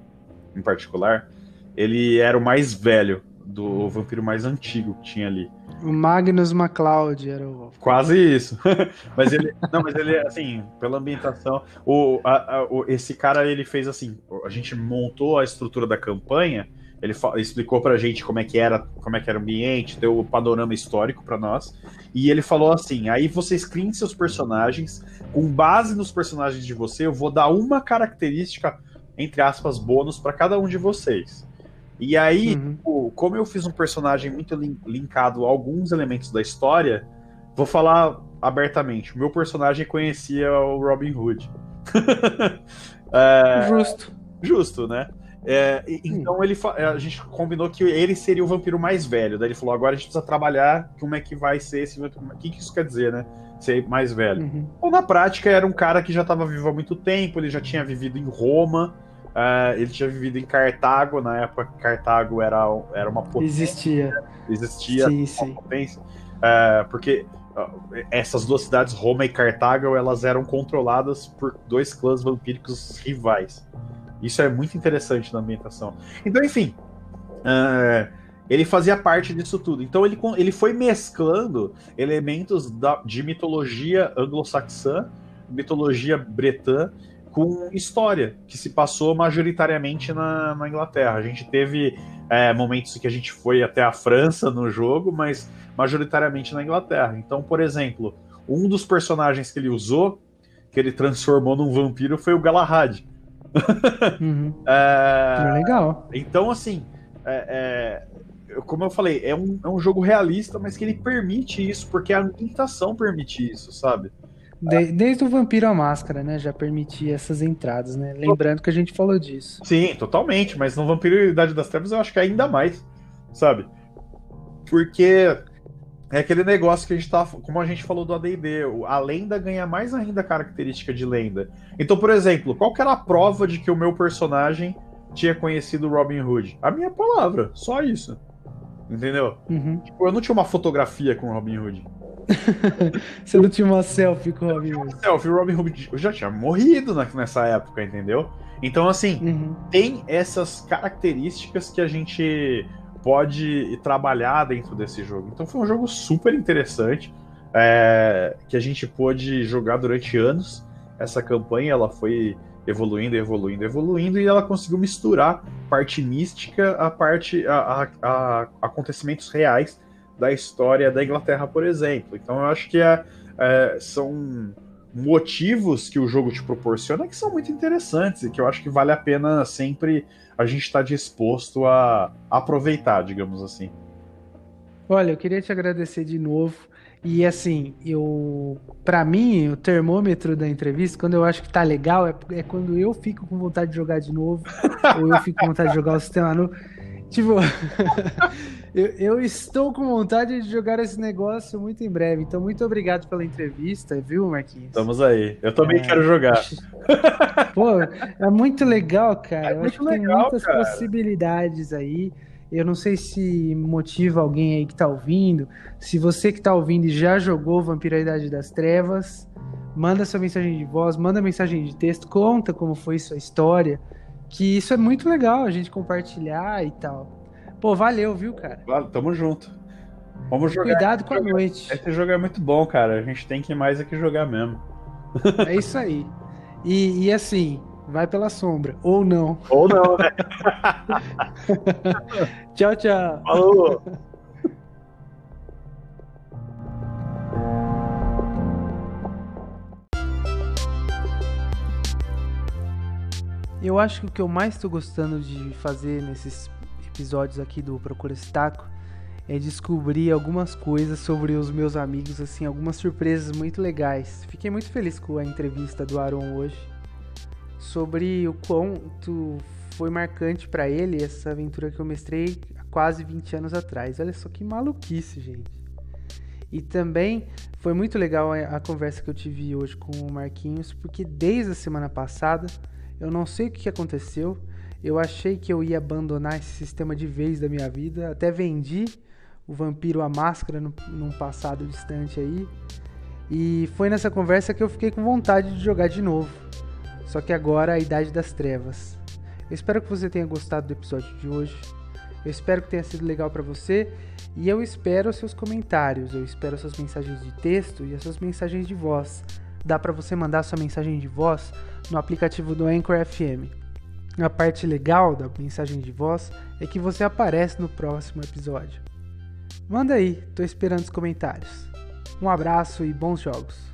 D: em particular, ele era o mais velho do vampiro mais antigo que tinha ali.
B: O Magnus MacLeod era o.
D: Quase isso. mas ele. Não, mas ele, assim, pela ambientação. O, a, a, o, esse cara, ele fez assim. A gente montou a estrutura da campanha. Ele explicou pra gente como é que era, como é que era o ambiente, deu o panorama histórico para nós. E ele falou assim: aí vocês criem seus personagens. Com base nos personagens de você, eu vou dar uma característica, entre aspas, bônus para cada um de vocês. E aí, uhum. tipo, como eu fiz um personagem muito linkado a alguns elementos da história, vou falar abertamente. O meu personagem conhecia o Robin Hood.
B: é, justo.
D: Justo, né? É, então ele a gente combinou que ele seria o vampiro mais velho. Daí ele falou: agora a gente precisa trabalhar como é que vai ser esse vampiro. O que, que isso quer dizer, né? Ser mais velho. Uhum. Ou na prática era um cara que já estava vivo há muito tempo, ele já tinha vivido em Roma. Uh, ele tinha vivido em Cartago, na época que Cartago era, era uma
B: potência. Existia.
D: Existia sim, sim. potência. Uh, porque uh, essas duas cidades, Roma e Cartago, elas eram controladas por dois clãs vampíricos rivais. Isso é muito interessante na ambientação. Então, enfim, ele fazia parte disso tudo. Então, ele, ele foi mesclando elementos da, de mitologia anglo-saxã, mitologia bretã com história, que se passou majoritariamente na, na Inglaterra. A gente teve é, momentos em que a gente foi até a França no jogo, mas majoritariamente na Inglaterra. Então, por exemplo, um dos personagens que ele usou, que ele transformou num vampiro, foi o Galahad.
B: Uhum. é, legal.
D: Então, assim, é, é, como eu falei, é um, é um jogo realista, mas que ele permite isso, porque a ambientação permite isso, sabe?
B: De, desde o Vampiro à Máscara, né? Já permitia essas entradas, né? Lembrando que a gente falou disso.
D: Sim, totalmente. Mas no Vampiro e Idade das Trevas eu acho que ainda mais, sabe? Porque é aquele negócio que a gente tá. Como a gente falou do ADD, a lenda ganha mais ainda característica de lenda. Então, por exemplo, qual que era a prova de que o meu personagem tinha conhecido Robin Hood? A minha palavra, só isso. Entendeu? Uhum. Tipo, eu não tinha uma fotografia com Robin Hood.
B: Você não tinha uma selfie com o Robin Hood?
D: Selfie, o Robin Hood já tinha morrido nessa época, entendeu? Então, assim, uhum. tem essas características que a gente pode trabalhar dentro desse jogo. Então, foi um jogo super interessante é, que a gente pôde jogar durante anos. Essa campanha ela foi evoluindo, evoluindo, evoluindo e ela conseguiu misturar parte mística a parte a, a, a acontecimentos reais da história da Inglaterra, por exemplo. Então eu acho que é, é, são motivos que o jogo te proporciona que são muito interessantes e que eu acho que vale a pena sempre a gente estar tá disposto a aproveitar, digamos assim.
B: Olha, eu queria te agradecer de novo. E assim, eu para mim, o termômetro da entrevista, quando eu acho que tá legal, é, é quando eu fico com vontade de jogar de novo, ou eu fico com vontade de jogar o sistema novo. Tipo, eu, eu, estou com vontade de jogar esse negócio muito em breve. Então, muito obrigado pela entrevista, viu, Marquinhos?
D: Estamos aí. Eu também é... quero jogar.
B: Pô, é muito legal, cara. É eu acho que legal, tem muitas cara. possibilidades aí. Eu não sei se motiva alguém aí que tá ouvindo. Se você que tá ouvindo e já jogou Vampiro a Idade das Trevas, manda sua mensagem de voz, manda mensagem de texto, conta como foi sua história que isso é muito legal a gente compartilhar e tal. Pô, valeu, viu, cara?
D: Tamo junto. Vamos jogar.
B: Cuidado com a noite.
D: Esse jogo é muito bom, cara. A gente tem que mais aqui jogar mesmo.
B: É isso aí. E, e assim, vai pela sombra. Ou não.
D: Ou não, né?
B: tchau, tchau.
D: Falou.
B: Eu acho que o que eu mais estou gostando de fazer nesses episódios aqui do Procura Taco é descobrir algumas coisas sobre os meus amigos, assim, algumas surpresas muito legais. Fiquei muito feliz com a entrevista do Aaron hoje sobre o quanto foi marcante para ele essa aventura que eu mestrei há quase 20 anos atrás. Olha só que maluquice, gente. E também foi muito legal a conversa que eu tive hoje com o Marquinhos, porque desde a semana passada eu não sei o que aconteceu. Eu achei que eu ia abandonar esse sistema de vez da minha vida. Até vendi o Vampiro a Máscara no, num passado distante aí. E foi nessa conversa que eu fiquei com vontade de jogar de novo. Só que agora a Idade das Trevas. Eu espero que você tenha gostado do episódio de hoje. Eu espero que tenha sido legal para você e eu espero seus comentários, eu espero suas mensagens de texto e as suas mensagens de voz. Dá para você mandar sua mensagem de voz no aplicativo do Anchor FM. A parte legal da mensagem de voz é que você aparece no próximo episódio. Manda aí, tô esperando os comentários. Um abraço e bons jogos.